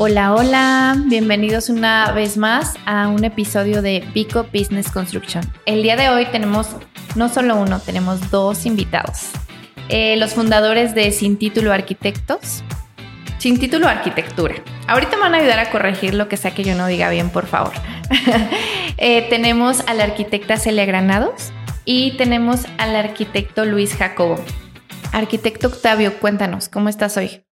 Hola, hola, bienvenidos una vez más a un episodio de Pico Business Construction. El día de hoy tenemos no solo uno, tenemos dos invitados. Eh, los fundadores de Sin Título Arquitectos, Sin Título Arquitectura. Ahorita me van a ayudar a corregir lo que sea que yo no diga bien, por favor. Eh, tenemos a la arquitecta Celia Granados y tenemos al arquitecto Luis Jacobo. Arquitecto Octavio, cuéntanos, ¿cómo estás hoy?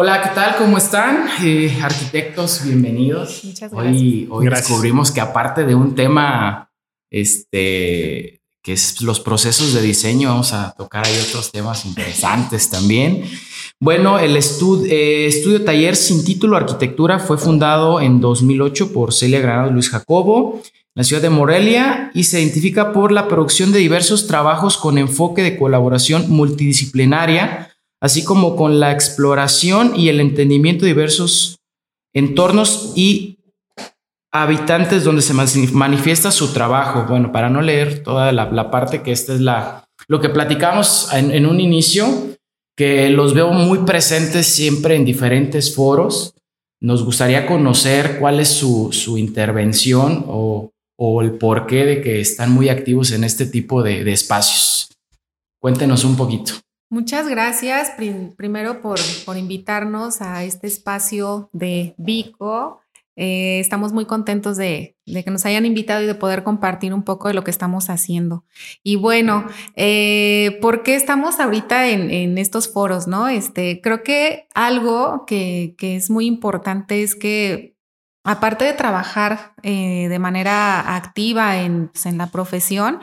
Hola, ¿qué tal? ¿Cómo están? Eh, arquitectos, bienvenidos. Muchas gracias. Hoy, hoy descubrimos que aparte de un tema, este, que es los procesos de diseño, vamos a tocar ahí otros temas interesantes también. Bueno, el eh, estudio taller sin título arquitectura fue fundado en 2008 por Celia Granado y Luis Jacobo en la ciudad de Morelia y se identifica por la producción de diversos trabajos con enfoque de colaboración multidisciplinaria así como con la exploración y el entendimiento de diversos entornos y habitantes donde se manifiesta su trabajo. Bueno, para no leer toda la, parte que esta es la, lo que platicamos en, un inicio, que los veo muy presentes siempre en diferentes foros. Nos gustaría conocer cuál es su, intervención o, el porqué de que están muy activos en este tipo de espacios. Cuéntenos un poquito. Muchas gracias primero por, invitarnos a este espacio de Vico. Eh, estamos muy contentos de, que nos hayan invitado y de poder compartir un poco de lo que estamos haciendo. Y bueno, eh, ¿por qué estamos ahorita en, estos foros? No, este, creo que algo que, es muy importante es que aparte de trabajar eh, de manera activa en, pues, la profesión,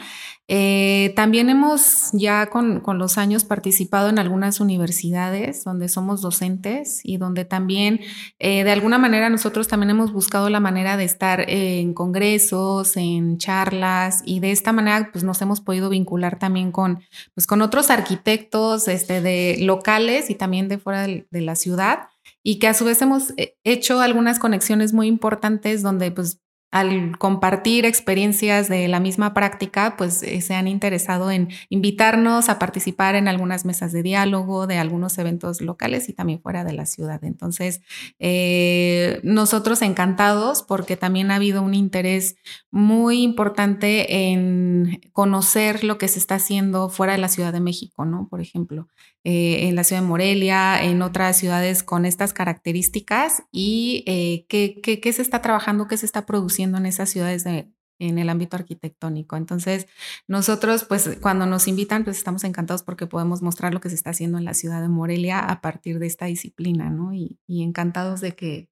eh, también hemos ya con, los años participado en algunas universidades donde somos docentes y donde también eh, de alguna manera nosotros también hemos buscado la manera de estar en congresos, en charlas y de esta manera pues nos hemos podido vincular también con, pues, con otros arquitectos este, de locales y también de fuera de la ciudad y que a su vez hemos eh, hecho algunas conexiones muy importantes donde pues al compartir experiencias de la misma práctica, pues eh, se han interesado en invitarnos a participar en algunas mesas de diálogo, de algunos eventos locales y también fuera de la ciudad. Entonces, eh, nosotros encantados porque también ha habido un interés muy importante en conocer lo que se está haciendo fuera de la Ciudad de México, ¿no? Por ejemplo, eh, en la ciudad de Morelia, en otras ciudades con estas características y eh, qué, qué, se está trabajando, qué se está produciendo en esas ciudades de, en el ámbito arquitectónico. Entonces, nosotros, pues, cuando nos invitan, pues estamos encantados porque podemos mostrar lo que se está haciendo en la ciudad de Morelia a partir de esta disciplina, ¿no? Y, y encantados de que,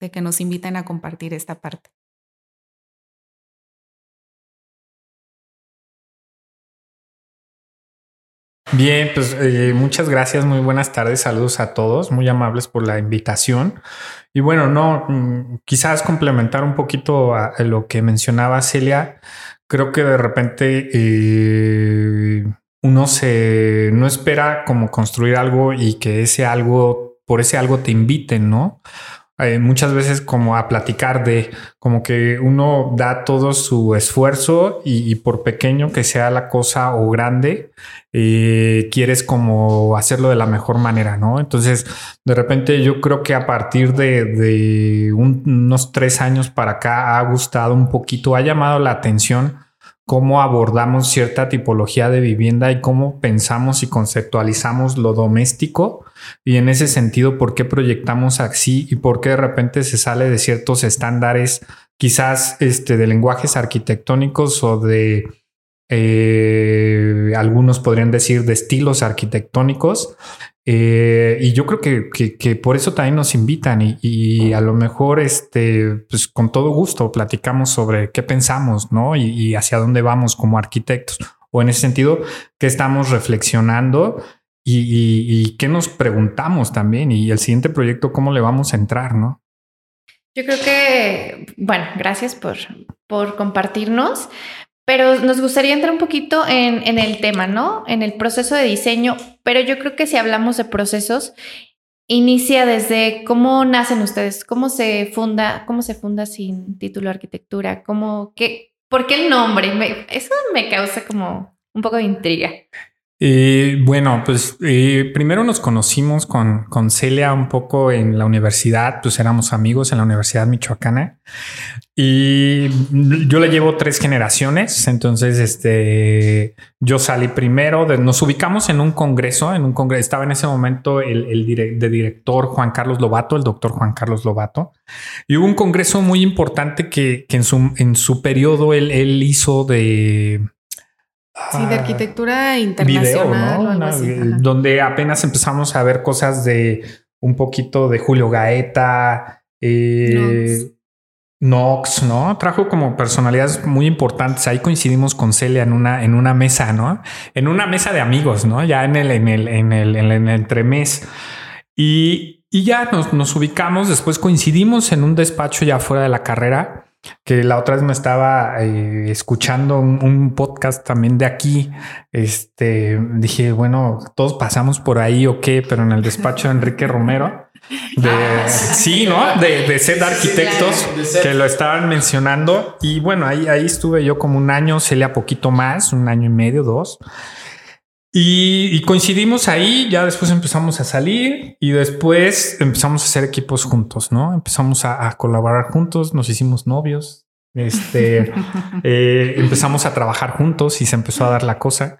de que nos inviten a compartir esta parte. Bien, pues eh, muchas gracias, muy buenas tardes, saludos a todos, muy amables por la invitación. Y bueno, no, mm, quizás complementar un poquito a, lo que mencionaba Celia, creo que de repente eh, uno se no espera como construir algo y que ese algo, por ese algo te inviten, ¿no? Eh, muchas veces como a platicar de como que uno da todo su esfuerzo y, por pequeño que sea la cosa o grande, eh, quieres como hacerlo de la mejor manera, ¿no? Entonces, de repente yo creo que a partir de, unos tres años para acá ha gustado un poquito, ha llamado la atención cómo abordamos cierta tipología de vivienda y cómo pensamos y conceptualizamos lo doméstico. Y en ese sentido por qué proyectamos así y por qué de repente se sale de ciertos estándares quizás este, de lenguajes arquitectónicos o de eh, algunos podrían decir de estilos arquitectónicos eh, y yo creo que, por eso también nos invitan y, a lo mejor, este, pues con todo gusto platicamos sobre qué pensamos, ¿no? Y, hacia dónde vamos como arquitectos. O en ese sentido, qué estamos reflexionando y, qué nos preguntamos también. Y el siguiente proyecto, cómo le vamos a entrar, ¿no? Yo creo que, bueno, gracias por, por compartirnos. Pero nos gustaría entrar un poquito en, el tema, ¿no? En el proceso de diseño, pero yo creo que si hablamos de procesos, inicia desde cómo nacen ustedes, cómo se funda, cómo se funda sin título de arquitectura, cómo, qué, ¿por qué el nombre? eso me causa como un poco de intriga. Eh, bueno, pues eh, primero nos conocimos con, con Celia un poco en la universidad, pues éramos amigos en la Universidad Michoacana. Y yo le llevo tres generaciones, entonces este, yo salí primero, nos ubicamos en un congreso, en un congreso, estaba en ese momento el, el de director Juan Carlos Lobato, el doctor Juan Carlos Lobato, y hubo un congreso muy importante que, que en, su, en su periodo él, él hizo de Sí, de arquitectura internacional. donde apenas empezamos a ver cosas de un poquito de Julio Gaeta, eh, Knox, ¿no? Trajo como personalidades muy importantes. Ahí coincidimos con Celia en una, en una mesa, ¿no? En una mesa de amigos, ¿no? Ya en el, en el, en el, en el entremés. Y, y ya nos, nos ubicamos. Después coincidimos en un despacho ya fuera de la carrera que la otra vez me estaba eh, escuchando un, podcast también de aquí. Este dije, bueno, todos pasamos por ahí o qué, pero en el despacho de Enrique Romero. De ah, sí, ¿no? De, de ser arquitectos que lo estaban mencionando. Y bueno, ahí, ahí estuve yo como un año, Celia poquito más, un año y medio, dos. Y, coincidimos ahí, ya después empezamos a salir y después empezamos a hacer equipos juntos, ¿no? Empezamos a, colaborar juntos, nos hicimos novios, este, eh, empezamos a trabajar juntos y se empezó a dar la cosa.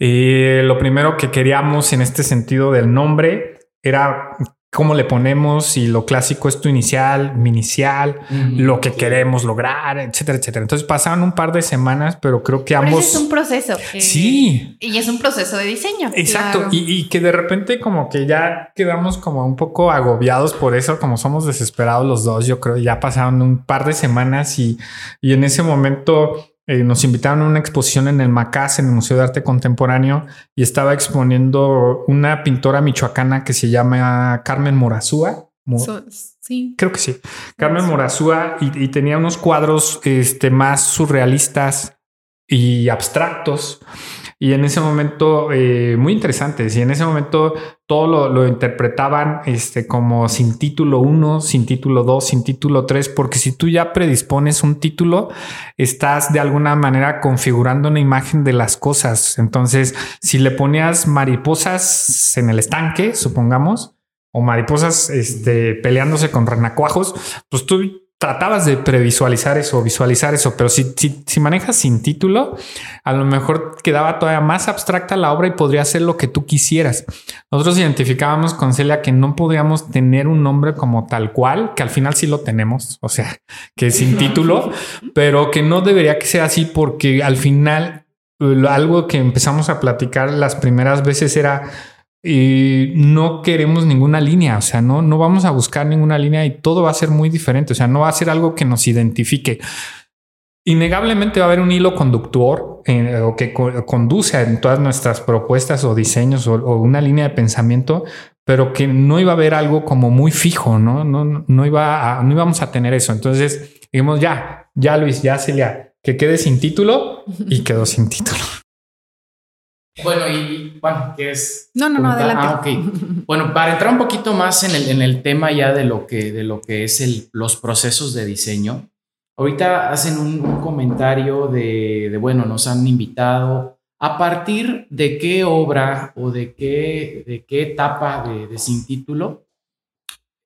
Eh, lo primero que queríamos en este sentido del nombre era cómo le ponemos y lo clásico es tu inicial, mi inicial, lo que queremos lograr, etcétera, etcétera. Entonces pasaron un par de semanas, pero creo que ambos... es un proceso. sí. Y es un proceso de diseño. Exacto. Y, que de repente como que ya quedamos como un poco agobiados por eso, como somos desesperados los dos, yo creo, ya pasaron un par de semanas y, y en ese momento eh, nos invitaron a una exposición en el Macás, en el Museo de Arte Contemporáneo, y estaba exponiendo una pintora michoacana que se llama Carmen Morazúa. sí. Creo que sí. Carmen Morazúa y, tenía unos cuadros este, más surrealistas y abstractos. Y en ese momento, eh, muy interesantes, y en ese momento todo lo, interpretaban este, como sin título 1, sin título 2, sin título 3, porque si tú ya predispones un título, estás de alguna manera configurando una imagen de las cosas. Entonces, si le ponías mariposas en el estanque, supongamos, o mariposas este, peleándose con renacuajos, pues tú tratabas de previsualizar eso, visualizar eso, pero si, si, manejas sin título, a lo mejor quedaba todavía más abstracta la obra y podría ser lo que tú quisieras. Nosotros identificábamos con Celia que no podíamos tener un nombre como tal cual, que al final sí lo tenemos, o sea, que sin título, pero que no debería que ser así porque al final algo que empezamos a platicar las primeras veces era y no queremos ninguna línea, o sea, no, no vamos a buscar ninguna línea y todo va a ser muy diferente, o sea, no va a ser algo que nos identifique. Innegablemente va a haber un hilo conductor eh, o que conduce en todas nuestras propuestas o diseños o, una línea de pensamiento, pero que no iba a haber algo como muy fijo, no, no, no iba a, no íbamos a tener eso. Entonces dijimos ya, ya Luis, ya Celia, que quede sin título y quedó sin título. Bueno, y Juan, ¿qué es? No, no, no, adelante. Ah, ok. Bueno, para entrar un poquito más en el, en el tema ya de lo que, de lo que es el, los procesos de diseño, ahorita hacen un, comentario de, de, bueno, nos han invitado. ¿A partir de qué obra o de qué, de qué etapa de, de sin título,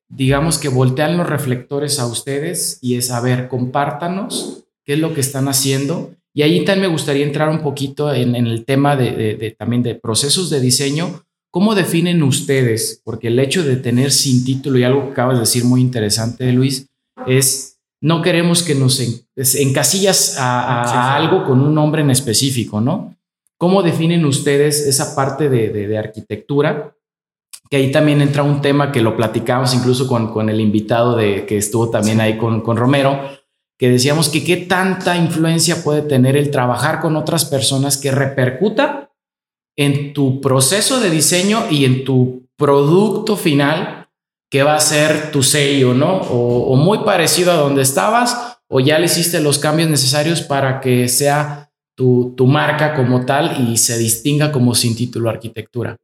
digamos que voltean los reflectores a ustedes y es, a ver, compártanos qué es lo que están haciendo y ahí también me gustaría entrar un poquito en, el tema de, también de procesos de diseño. ¿Cómo definen ustedes? Porque el hecho de tener sin título y algo que acabas de decir muy interesante, Luis, es no queremos que nos encasillas a, algo con un nombre en específico, ¿no? ¿Cómo definen ustedes esa parte de, arquitectura? Que ahí también entra un tema que lo platicamos incluso con, con el invitado de, que estuvo también ahí con, con Romero, que decíamos que qué tanta influencia puede tener el trabajar con otras personas que repercuta en tu proceso de diseño y en tu producto final que va a ser tu sello, ¿no? O, muy parecido a donde estabas o ya le hiciste los cambios necesarios para que sea tu, marca como tal y se distinga como sin título arquitectura.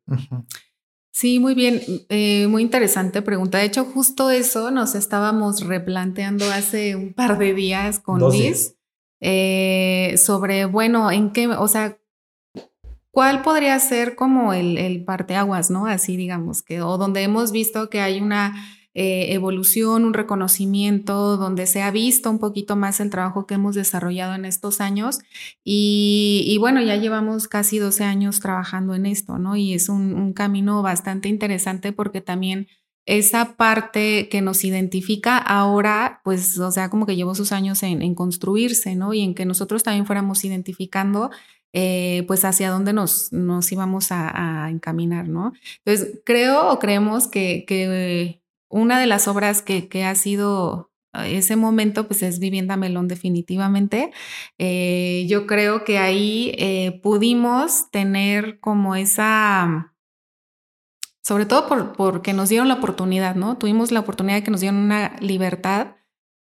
Sí, muy bien, eh, muy interesante pregunta. De hecho, justo eso nos estábamos replanteando hace un par de días con Liz eh, sobre, bueno, en qué, o sea, ¿cuál podría ser como el, el parteaguas, no? Así digamos, que, o donde hemos visto que hay una eh, evolución, un reconocimiento, donde se ha visto un poquito más el trabajo que hemos desarrollado en estos años. Y, bueno, ya llevamos casi 12 años trabajando en esto, ¿no? Y es un, camino bastante interesante porque también esa parte que nos identifica ahora, pues, o sea, como que llevó sus años en, construirse, ¿no? Y en que nosotros también fuéramos identificando eh, pues hacia dónde nos, íbamos a, encaminar, ¿no? Entonces, creo o creemos que una de las obras que, ha sido ah, ese momento, pues es Vivienda Melón definitivamente. Eh, yo creo que ahí eh, pudimos tener como esa, sobre todo por, porque nos dieron la oportunidad, ¿no? Tuvimos la oportunidad de que nos dieron una libertad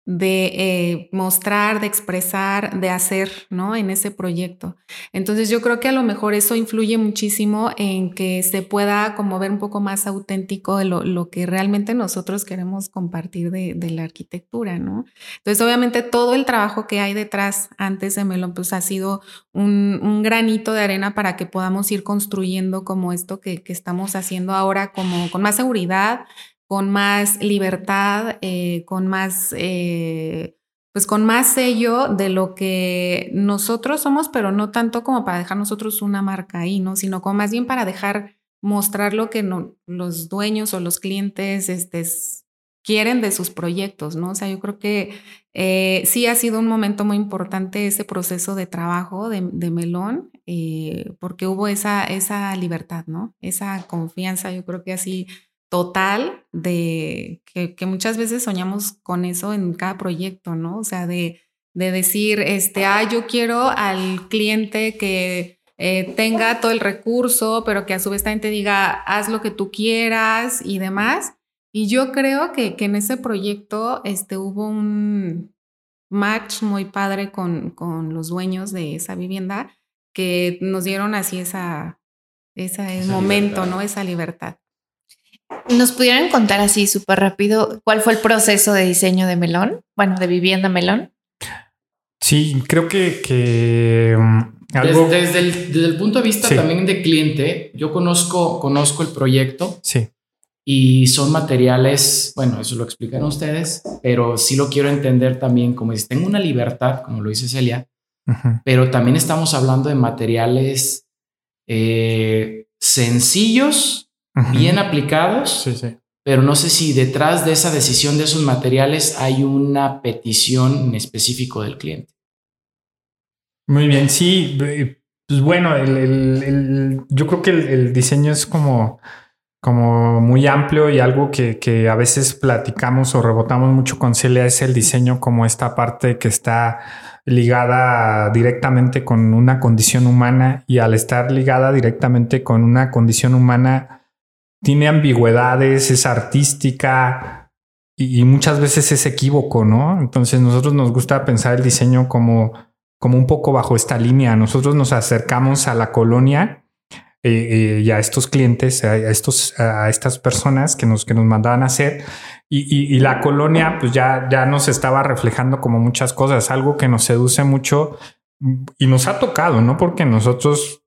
de eh, mostrar, de expresar, de hacer, ¿no? En ese proyecto. Entonces yo creo que a lo mejor eso influye muchísimo en que se pueda como ver un poco más auténtico de lo, que realmente nosotros queremos compartir de, la arquitectura, ¿no? Entonces obviamente todo el trabajo que hay detrás antes de Melón pues ha sido un, granito de arena para que podamos ir construyendo como esto que, que estamos haciendo ahora como con más seguridad, con más libertad, eh, con más, eh, pues con más sello de lo que nosotros somos, pero no tanto como para dejar nosotros una marca ahí, ¿no? Sino como más bien para dejar mostrar lo que los dueños o los clientes este, quieren de sus proyectos, ¿no? O sea, yo creo que eh, sí ha sido un momento muy importante ese proceso de trabajo de, Melón, porque hubo esa, esa libertad, ¿no? Esa confianza, yo creo que así total de que, muchas veces soñamos con eso en cada proyecto, ¿no? O sea, de, de decir, este, ah, yo quiero al cliente que eh, tenga todo el recurso, pero que a su vez también te diga, haz lo que tú quieras y demás. Y yo creo que, que en ese proyecto este, hubo un match muy padre con, con los dueños de esa vivienda que nos dieron así esa, ese momento, ¿no? Esa libertad. ¿Nos pudieran contar así súper rápido cuál fue el proceso de diseño de Melón? Bueno, de vivienda Melón. Sí, creo que, um, desde, el, punto de vista también de cliente, yo conozco, conozco el proyecto. Sí. Y son materiales, bueno, eso lo explican ustedes, pero sí lo quiero entender también como si tengo una libertad, como lo dice Celia, pero también estamos hablando de materiales eh, sencillos bien aplicados, pero no sé si detrás de esa decisión de esos materiales hay una petición en específico del cliente. Muy bien, sí, pues bueno, yo creo que el, diseño es como, como muy amplio y algo que, a veces platicamos o rebotamos mucho con Celia es el diseño como esta parte que está ligada directamente con una condición humana y al estar ligada directamente con una condición humana, tiene ambigüedades, es artística y, muchas veces es equívoco, ¿no? Entonces nosotros nos gusta pensar el diseño como, como un poco bajo esta línea. Nosotros nos acercamos a la colonia eh, eh, y a estos clientes, a, estos, a estas personas que nos, que nos mandaban a hacer. Y, y, la colonia, pues ya, ya nos estaba reflejando como muchas cosas, algo que nos seduce mucho y nos ha tocado, ¿no? Porque nosotros,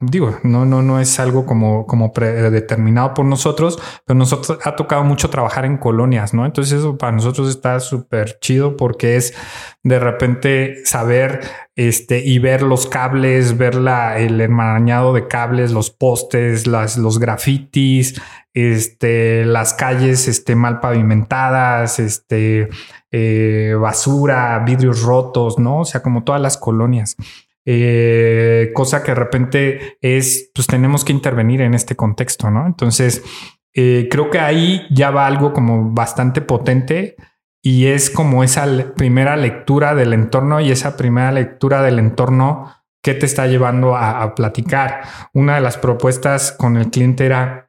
digo, no, no, no es algo como, como predeterminado por nosotros, pero nosotros ha tocado mucho trabajar en colonias, ¿no? Entonces eso para nosotros está súper chido porque es de repente saber este y ver los cables, ver la, el enmarañado de cables, los postes, las, los grafitis, este, las calles este, mal pavimentadas, este, eh, basura, vidrios rotos, ¿no? O sea, como todas las colonias. Eh, cosa que de repente es, pues tenemos que intervenir en este contexto, ¿no? Entonces, eh, creo que ahí ya va algo como bastante potente y es como esa primera lectura del entorno y esa primera lectura del entorno que te está llevando a, platicar. Una de las propuestas con el cliente era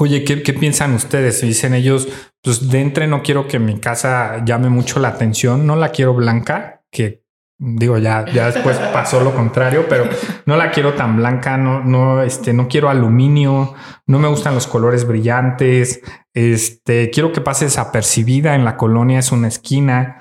Oye, ¿qué, piensan ustedes? Dicen ellos, pues de entre no quiero que mi casa llame mucho la atención, no la quiero blanca, que digo ya, ya después pasó lo contrario, pero no la quiero tan blanca, no, no, este, no quiero aluminio, no me gustan los colores brillantes, este, quiero que pase desapercibida en la colonia, es una esquina,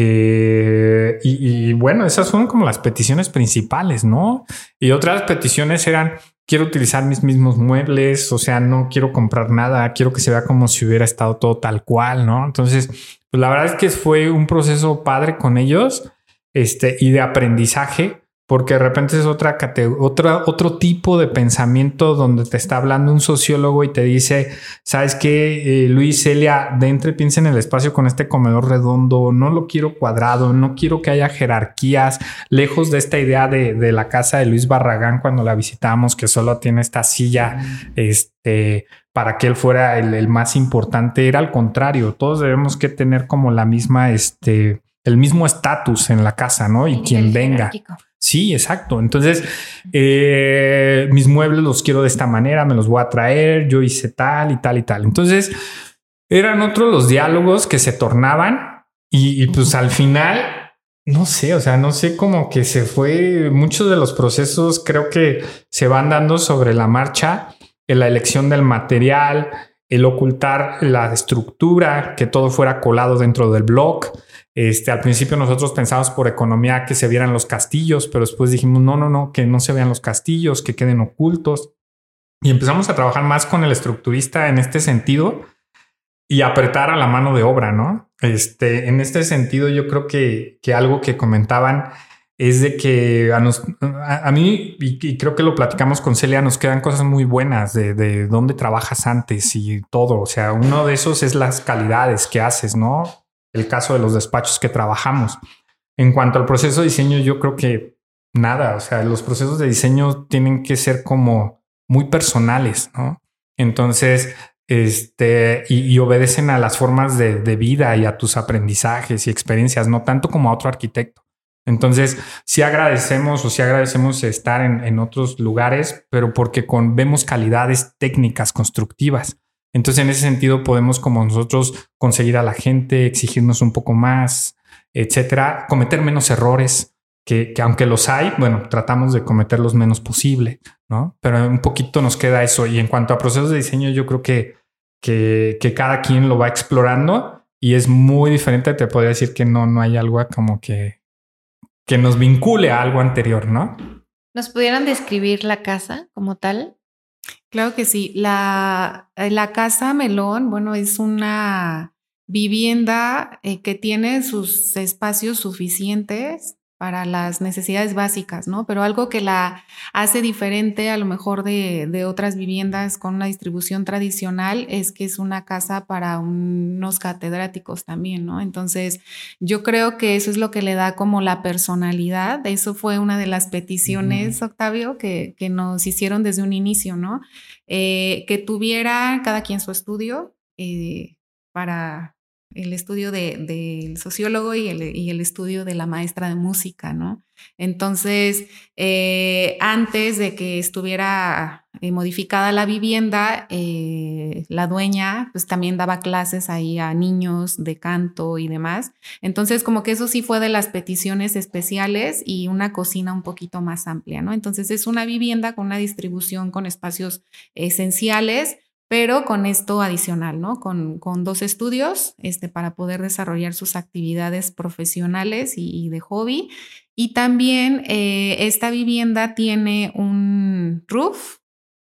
Eh, y, bueno, esas fueron como las peticiones principales, ¿no? Y otras peticiones eran, quiero utilizar mis mismos muebles, o sea, no quiero comprar nada, quiero que se vea como si hubiera estado todo tal cual, ¿no? Entonces, pues la verdad es que fue un proceso padre con ellos, este, y de aprendizaje porque de repente es otra otra, otro tipo de pensamiento donde te está hablando un sociólogo y te dice, sabes que eh, Luis Celia, de entre piensa en el espacio con este comedor redondo, no lo quiero cuadrado, no quiero que haya jerarquías, lejos de esta idea de, la casa de Luis Barragán cuando la visitamos, que solo tiene esta silla, este, para que él fuera el, más importante, era al contrario, todos debemos que tener como la misma, este, el mismo estatus en la casa, ¿no? Y quien venga. Sí, exacto. Entonces, eh, mis muebles los quiero de esta manera, me los voy a traer, yo hice tal y tal y tal. Entonces, eran otros los diálogos que se tornaban y, pues al final, no sé, o sea, no sé cómo que se fue, muchos de los procesos creo que se van dando sobre la marcha, en la elección del material, el ocultar la estructura, que todo fuera colado dentro del blog. Este, al principio nosotros pensamos por economía que se vieran los castillos, pero después dijimos, no, no, no, que no se vean los castillos, que queden ocultos. Y empezamos a trabajar más con el estructurista en este sentido y apretar a la mano de obra, ¿no? Este, en este sentido, yo creo que, que algo que comentaban es de que a, mí, y, creo que lo platicamos con Celia, nos quedan cosas muy buenas de, de dónde trabajas antes y todo. O sea, uno de esos es las calidades que haces, ¿no? El caso de los despachos que trabajamos. En cuanto al proceso de diseño, yo creo que nada, o sea, los procesos de diseño tienen que ser como muy personales, ¿no? Entonces, este, y, obedecen a las formas de, vida y a tus aprendizajes y experiencias, no tanto como a otro arquitecto. Entonces, sí agradecemos o sí agradecemos estar en, en otros lugares, pero porque con, vemos calidades técnicas constructivas. Entonces, en ese sentido, podemos como nosotros conseguir a la gente, exigirnos un poco más, etcétera, cometer menos errores, que, aunque los hay, bueno, tratamos de cometer los menos posible, ¿no? Pero un poquito nos queda eso. Y en cuanto a procesos de diseño, yo creo que, que, que cada quien lo va explorando y es muy diferente. Te podría decir que no, no hay algo como que, que nos vincule a algo anterior, ¿no? ¿Nos pudieran describir la casa como tal? Claro que sí. La, eh, la Casa Melón, bueno, es una vivienda eh, que tiene sus espacios suficientes para las necesidades básicas, ¿no? Pero algo que la hace diferente a lo mejor de, otras viviendas con una distribución tradicional es que es una casa para unos catedráticos también, ¿no? Entonces, yo creo que eso es lo que le da como la personalidad. Eso fue una de las peticiones, Octavio, que, que, nos hicieron desde un inicio, ¿no? Eh, que tuviera cada quien su estudio eh, para el estudio del sociólogo y el, estudio de la maestra de música, ¿no? Entonces, eh, antes de que estuviera eh, modificada la vivienda, eh, la dueña pues también daba clases ahí a niños de canto y demás. Entonces, como que eso sí fue de las peticiones especiales y una cocina un poquito más amplia, ¿no? Entonces, es una vivienda con una distribución con espacios esenciales pero con esto adicional, ¿no? Con, dos estudios este, para poder desarrollar sus actividades profesionales y, de hobby. Y también eh, esta vivienda tiene un roof,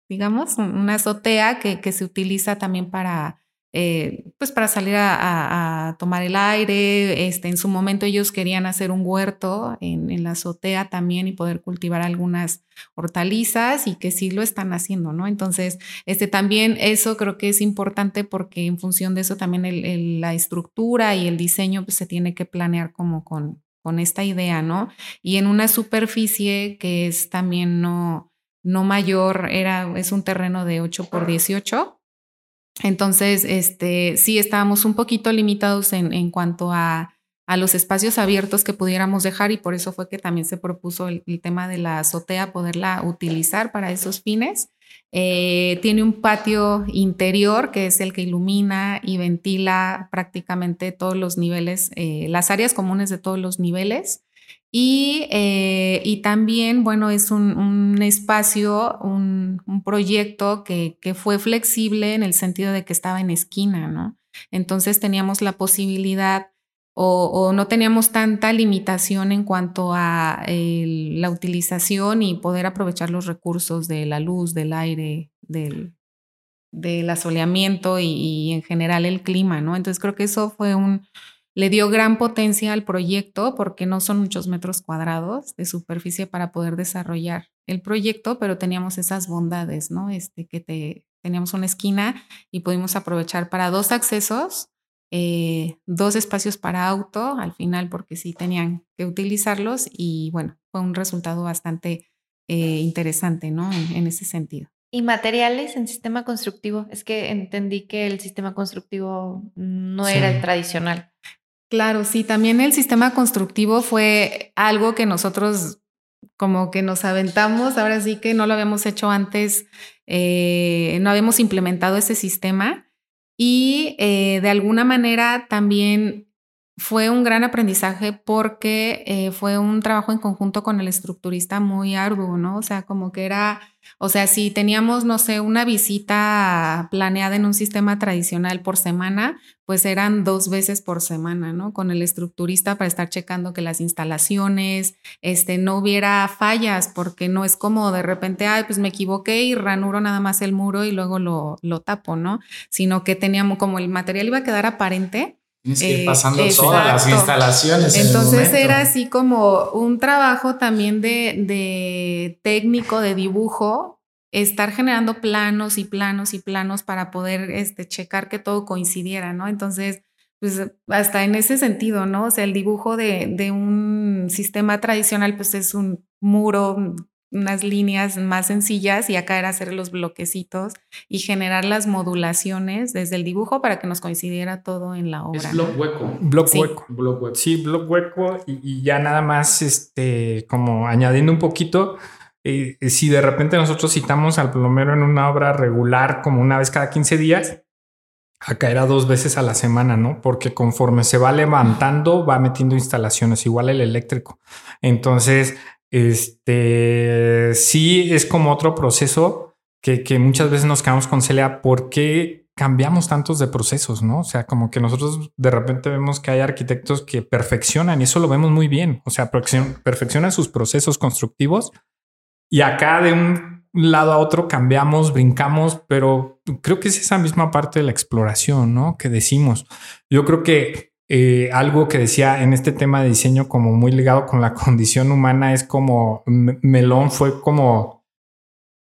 digamos, una azotea que, que se utiliza también para eh, pues para salir a, tomar el aire. Este, en su momento ellos querían hacer un huerto en, la azotea también y poder cultivar algunas hortalizas y que sí lo están haciendo, ¿no? Entonces, este, también eso creo que es importante porque en función de eso también la estructura y el diseño pues, se tiene que planear como con, con esta idea, ¿no? Y en una superficie que es también no, no mayor, era, es un terreno de 8 por 18 entonces, este, sí estábamos un poquito limitados en, en cuanto a, a, los espacios abiertos que pudiéramos dejar y por eso fue que también se propuso el, tema de la azotea, poderla utilizar para esos fines. Eh, tiene un patio interior que es el que ilumina y ventila prácticamente todos los niveles, eh, las áreas comunes de todos los niveles. Y, eh, y también, bueno, es un, un espacio, un, un proyecto que, que, fue flexible en el sentido de que estaba en esquina, ¿no? Entonces teníamos la posibilidad o, no teníamos tanta limitación en cuanto a la utilización y poder aprovechar los recursos de la luz, del aire, del, del asoleamiento y, en general el clima, ¿no? Entonces creo que eso fue un, le dio gran potencia al proyecto porque no son muchos metros cuadrados de superficie para poder desarrollar el proyecto, pero teníamos esas bondades, ¿no? Este, que te, teníamos una esquina y pudimos aprovechar para dos accesos eh, dos espacios para auto al final porque sí tenían que utilizarlos y bueno, fue un resultado bastante eh, interesante, ¿no? En, ese sentido. ¿Y materiales en sistema constructivo? Es que entendí que el sistema constructivo no era el tradicional. Claro, sí, también el sistema constructivo fue algo que nosotros como que nos aventamos, ahora sí que no lo habíamos hecho antes, eh, no habíamos implementado ese sistema y eh, de alguna manera también fue un gran aprendizaje porque eh, fue un trabajo en conjunto con el estructurista muy arduo, ¿no? O sea, como que era, o sea, si teníamos, no sé, una visita planeada en un sistema tradicional por semana, pues eran dos veces por semana, ¿no? Con el estructurista para estar checando que las instalaciones, este, no hubiera fallas, porque no es como de repente, ay, pues me equivoqué y ranuro nada más el muro y luego lo, lo tapo, ¿no? Sino que teníamos, como el material iba a quedar aparente, Tienes que ir eh, pasando todas las instalaciones. Entonces era así como un trabajo también de, de técnico, de dibujo, estar generando planos y planos y planos para poder este, checar que todo coincidiera, ¿no? Entonces, pues hasta en ese sentido, ¿no? O sea, el dibujo de, de un sistema tradicional, pues es un muro unas líneas más sencillas y acá era hacer los bloquecitos y generar las modulaciones desde el dibujo para que nos coincidiera todo en la obra. Es block hueco. Block hueco. hueco. Sí, block hueco y, ya nada más, este, como añadiendo un poquito, eh, si de repente nosotros citamos al plomero en una obra regular como una vez cada 15 días, acá era dos veces a la semana, ¿no? Porque conforme se va levantando, va metiendo instalaciones, igual el eléctrico. Entonces, este sí es como otro proceso que, muchas veces nos quedamos con Celia. ¿Por qué cambiamos tantos de procesos? No, o sea, como que nosotros de repente vemos que hay arquitectos que perfeccionan y eso lo vemos muy bien. O sea, perfeccionan sus procesos constructivos y acá de un lado a otro cambiamos, brincamos, pero creo que es esa misma parte de la exploración, ¿no? Que decimos. Yo creo que eh, algo que decía en este tema de diseño como muy ligado con la condición humana es como Melón fue como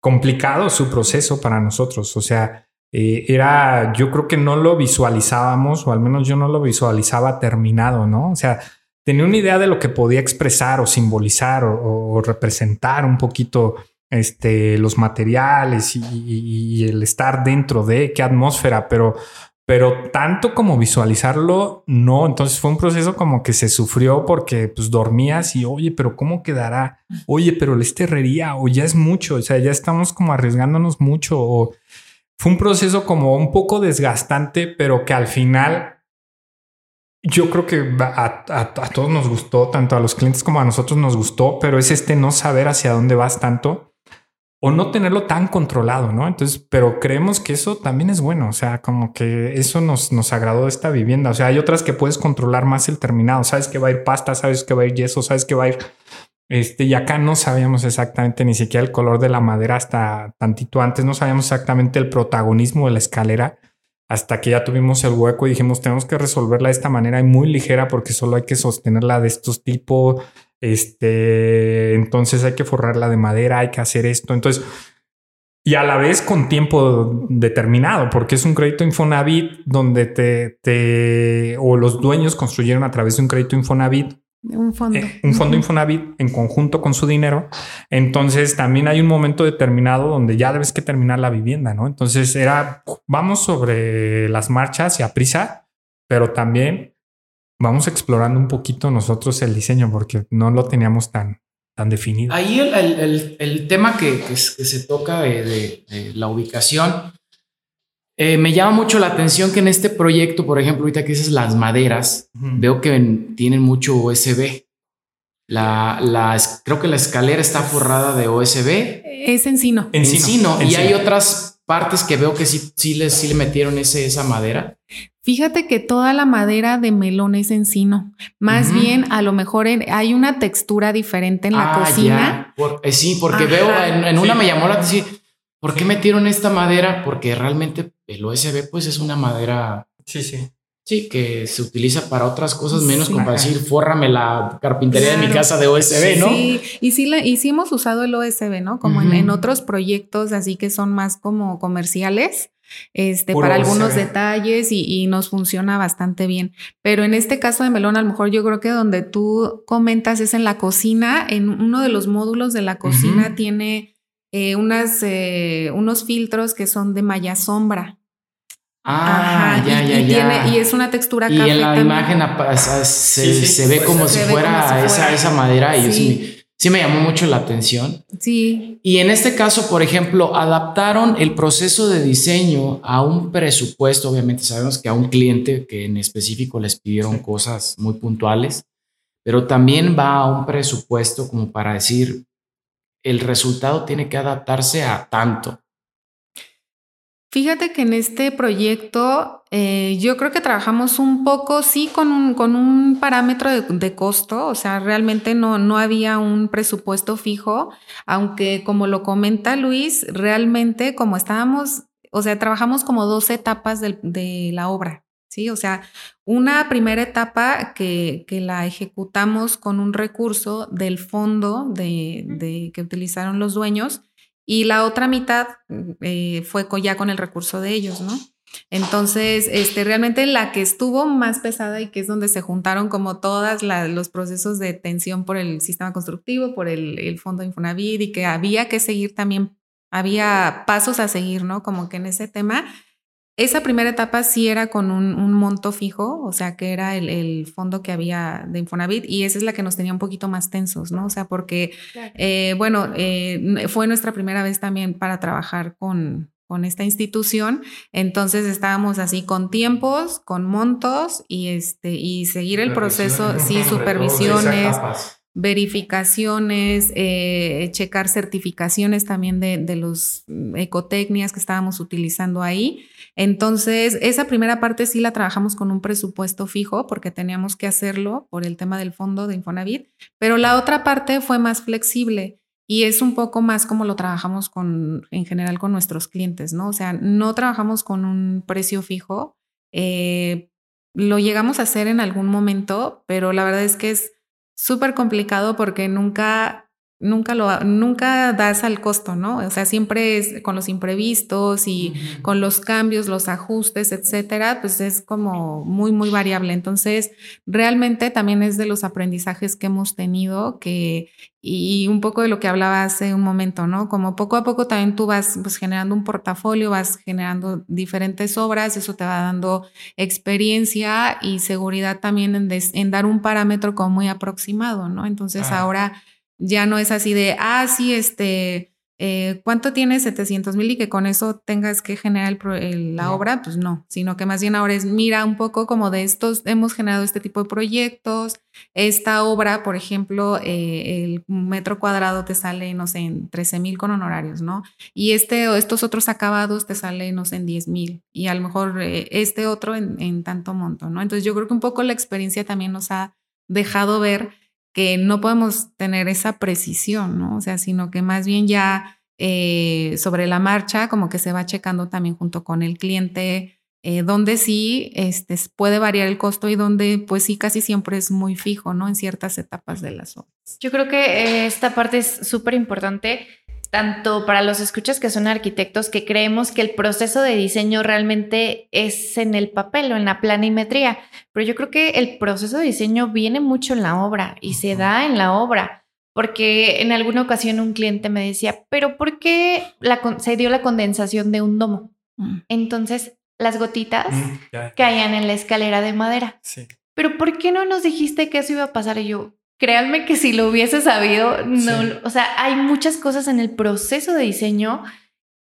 complicado su proceso para nosotros. O sea, eh, era, yo creo que no lo visualizábamos, o al menos yo no lo visualizaba terminado, ¿no? O sea, tenía una idea de lo que podía expresar o simbolizar o, representar un poquito este, los materiales y, y, el estar dentro de qué atmósfera, pero pero tanto como visualizarlo, no. Entonces fue un proceso como que se sufrió porque pues dormías y oye, pero ¿cómo quedará? Oye, pero esta herrería o ya es mucho, o sea, ya estamos como arriesgándonos mucho o fue un proceso como un poco desgastante, pero que al final yo creo que a, todos nos gustó, tanto a los clientes como a nosotros nos gustó, pero es este no saber hacia dónde vas tanto o no tenerlo tan controlado, ¿no? Entonces, pero creemos que eso también es bueno, o sea, como que eso nos, nos agradó esta vivienda, o sea, hay otras que puedes controlar más el terminado, sabes que va a ir pasta, sabes que va a ir yeso, sabes que va a ir, este, y acá no sabíamos exactamente ni siquiera el color de la madera hasta tantito antes, no sabíamos exactamente el protagonismo de la escalera, hasta que ya tuvimos el hueco y dijimos, tenemos que resolverla de esta manera y muy ligera porque solo hay que sostenerla de estos tipos este, entonces hay que forrarla de madera, hay que hacer esto. Entonces, y a la vez con tiempo determinado, porque es un crédito Infonavit donde te, te o los dueños construyeron a través de un crédito Infonavit. Un fondo. Eh, un fondo Infonavit en conjunto con su dinero. Entonces también hay un momento determinado donde ya debes que terminar la vivienda, ¿no? Entonces era, vamos sobre las marchas y a prisa, pero también vamos explorando un poquito nosotros el diseño porque no lo teníamos tan, tan definido. Ahí el, tema que, se toca de, la ubicación eh, me llama mucho la atención que en este proyecto, por ejemplo, ahorita que dices las maderas, veo que tienen mucho OSB. La, creo que la escalera está forrada de OSB. Es encino. Encino. encino. Y hay otras partes que veo que sí, sí, le, sí le metieron ese, esa madera. Fíjate que toda la madera de melón es encino. Más bien, a lo mejor hay una textura diferente en la Ah, cocina. ya. Por- eh, sí, porque Ajá. veo en, en una me llamó la atención. ¿Por qué metieron esta madera? Porque realmente el OSB pues es una madera, Sí, sí. sí, que se utiliza para otras cosas menos Sí. como para decir, fórrame la carpintería de mi casa de OSB, ¿no? Sí, y sí, la, y sí hemos usado el OSB, ¿no? Como en, en otros proyectos así que son más como comerciales, este, Puro para algunos detalles y, y nos funciona bastante bien. Pero en este caso de melón, a lo mejor yo creo que donde tú comentas es en la cocina, en uno de los módulos de la cocina tiene eh, unas, eh, unos filtros que son de malla sombra. Ah, Ajá, ya, y, ya, y ya. tiene- y es una textura Y en la también. imagen se, Sí, sí, se ve pues, como se si ve fuera, como si esa, fuera. esa madera y Sí. sí. Sí me llamó mucho la atención. Sí, Y en este caso, por ejemplo, adaptaron el proceso de diseño a un presupuesto. Obviamente sabemos que a un cliente que en específico les pidieron cosas muy puntuales, pero también va a un presupuesto como para decir, el resultado tiene que adaptarse a tanto. Fíjate que en este proyecto eh, yo creo que trabajamos un poco, sí, con un, con un parámetro de, de costo, o sea, realmente no, no había un presupuesto fijo, aunque como lo comenta Luis, realmente como estábamos, o sea, trabajamos como dos etapas del- de la obra, ¿sí? O sea, una primera etapa que, que la ejecutamos con un recurso del fondo de, de- que utilizaron los dueños y la otra mitad eh, fue ya con el recurso de ellos, ¿no? Entonces, este, realmente la que estuvo más pesada y que es donde se juntaron como todos los procesos de tensión por el sistema constructivo, por el, el fondo Infonavit y que había que seguir también, había pasos a seguir, ¿no? Como que en ese tema, esa primera etapa sí era con un, un monto fijo, o sea, que era el, el fondo que había de Infonavit y esa es la que nos tenía un poquito más tensos, ¿no? O sea, porque eh, bueno, eh, fue nuestra primera vez también para trabajar con, con esta institución, entonces estábamos así con tiempos, con montos y este y seguir el proceso, sí, supervisiones, verificaciones, eh, checar certificaciones también de, de los mm, ecotecnias que estábamos utilizando ahí. Entonces, esa primera parte sí la trabajamos con un presupuesto fijo porque teníamos que hacerlo por el tema del fondo de Infonavit, pero la otra parte fue más flexible y es un poco más como lo trabajamos con, en general con nuestros clientes, ¿no? O sea, no trabajamos con un precio fijo. eh, lo llegamos a hacer en algún momento, pero la verdad es que es súper complicado porque nunca, nunca lo, nunca das al costo, ¿no? O sea, siempre es con los imprevistos y con los cambios, los ajustes, etcétera, pues es como muy, muy variable. Entonces, realmente también es de los aprendizajes que hemos tenido que, y un poco de lo que hablaba hace un momento, ¿no? Como poco a poco también tú vas pues generando un portafolio, vas generando diferentes obras, eso te va dando experiencia y seguridad también en, dar un parámetro como muy aproximado, ¿no? Entonces Ah. ahora ya no es así de, ah, sí, este, eh, ¿cuánto tienes 700 mil y que con eso tengas que generar el pro- el- la No. obra? Pues no, sino que más bien ahora es, mira un poco como de estos, hemos generado este tipo de proyectos, esta obra, por ejemplo, eh, el metro cuadrado te sale, no sé, en 13 mil con honorarios, ¿no? Y este o estos otros acabados te salen, no sé, en 10 mil y a lo mejor eh, este otro en, en tanto monto, ¿no? Entonces yo creo que un poco la experiencia también nos ha dejado ver que no podemos tener esa precisión, ¿no? O sea, sino que más bien ya eh, sobre la marcha, como que se va checando también junto con el cliente, eh, donde sí este, puede variar el costo y donde pues sí casi siempre es muy fijo, ¿no? En ciertas etapas de las obras. Yo creo que eh, esta parte es súper importante, tanto para los escuchas que son arquitectos, que creemos que el proceso de diseño realmente es en el papel o en la planimetría, pero yo creo que el proceso de diseño viene mucho en la obra y se da en la obra. Porque en alguna ocasión un cliente me decía, pero ¿por qué la se dio la condensación de un domo? Entonces, las gotitas Mm, caían en la escalera de madera Sí. pero ¿por qué no nos dijiste que eso iba a pasar? Y yo, créanme que si lo hubiese sabido, no, Sí. o sea, hay muchas cosas en el proceso de diseño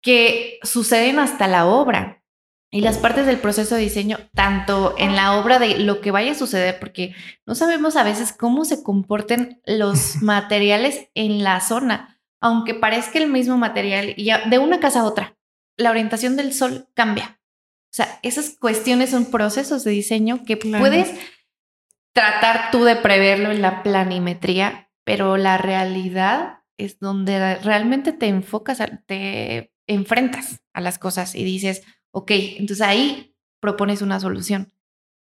que suceden hasta la obra. Y las partes del proceso de diseño, tanto en la obra de lo que vaya a suceder, porque no sabemos a veces cómo se comporten los materiales en la zona, aunque parezca el mismo material y ya- de una casa a otra, la orientación del sol cambia. O sea, esas cuestiones son procesos de diseño que puedes tratar tú de preverlo en la planimetría, pero la realidad es donde realmente te enfocas, te enfrentas a las cosas y dices, ok, entonces ahí propones una solución,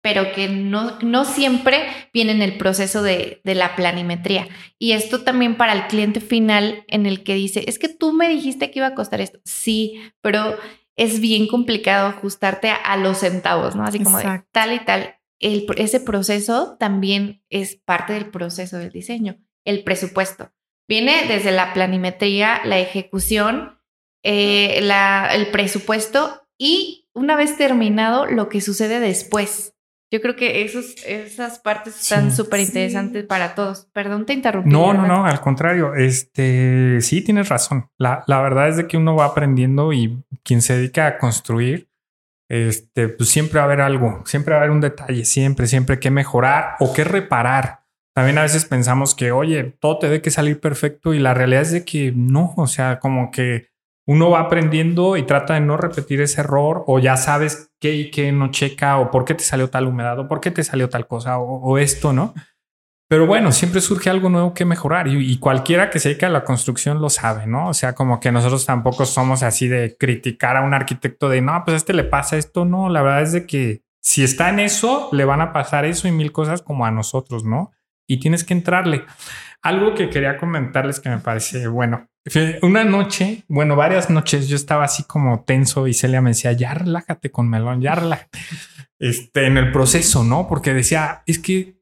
pero que no, no siempre viene en el proceso de, de la planimetría. Y esto también para el cliente final en el que dice, es que tú me dijiste que iba a costar esto. Sí, pero es bien complicado ajustarte a, los centavos, ¿no? Así como de tal y tal. El, ese proceso también es parte del proceso del diseño, el presupuesto. Viene desde la planimetría, la ejecución, eh, la, el presupuesto y una vez terminado lo que sucede después. Yo creo que esos, esas partes están súper interesantes para todos. Perdón, te interrumpí. No, no, no, al contrario. Este, sí, tienes razón. La, la verdad es de que uno va aprendiendo y quien se dedica a construir, este, pues siempre va a haber algo, siempre va a haber un detalle, siempre, siempre que mejorar o que reparar. También a veces pensamos que, oye, todo te debe que salir perfecto y la realidad es de que no, o sea, como que uno va aprendiendo y trata de no repetir ese error o ya sabes qué y qué no checa o por qué te salió tal humedad o por qué te salió tal cosa o, esto, ¿no? Pero bueno, siempre surge algo nuevo que mejorar y, cualquiera que se dedica a la construcción lo sabe, ¿no? O sea, como que nosotros tampoco somos así de criticar a un arquitecto de, no, pues a este le pasa esto, no, la verdad es de que si está en eso, le van a pasar eso y mil cosas como a nosotros, ¿no? y tienes que entrarle. Algo que quería comentarles que me parece bueno. Una noche, bueno, varias noches yo estaba así como tenso y Celia me decía, ya relájate con melón, ya relájate. Este, en el proceso, ¿no? Porque decía, es que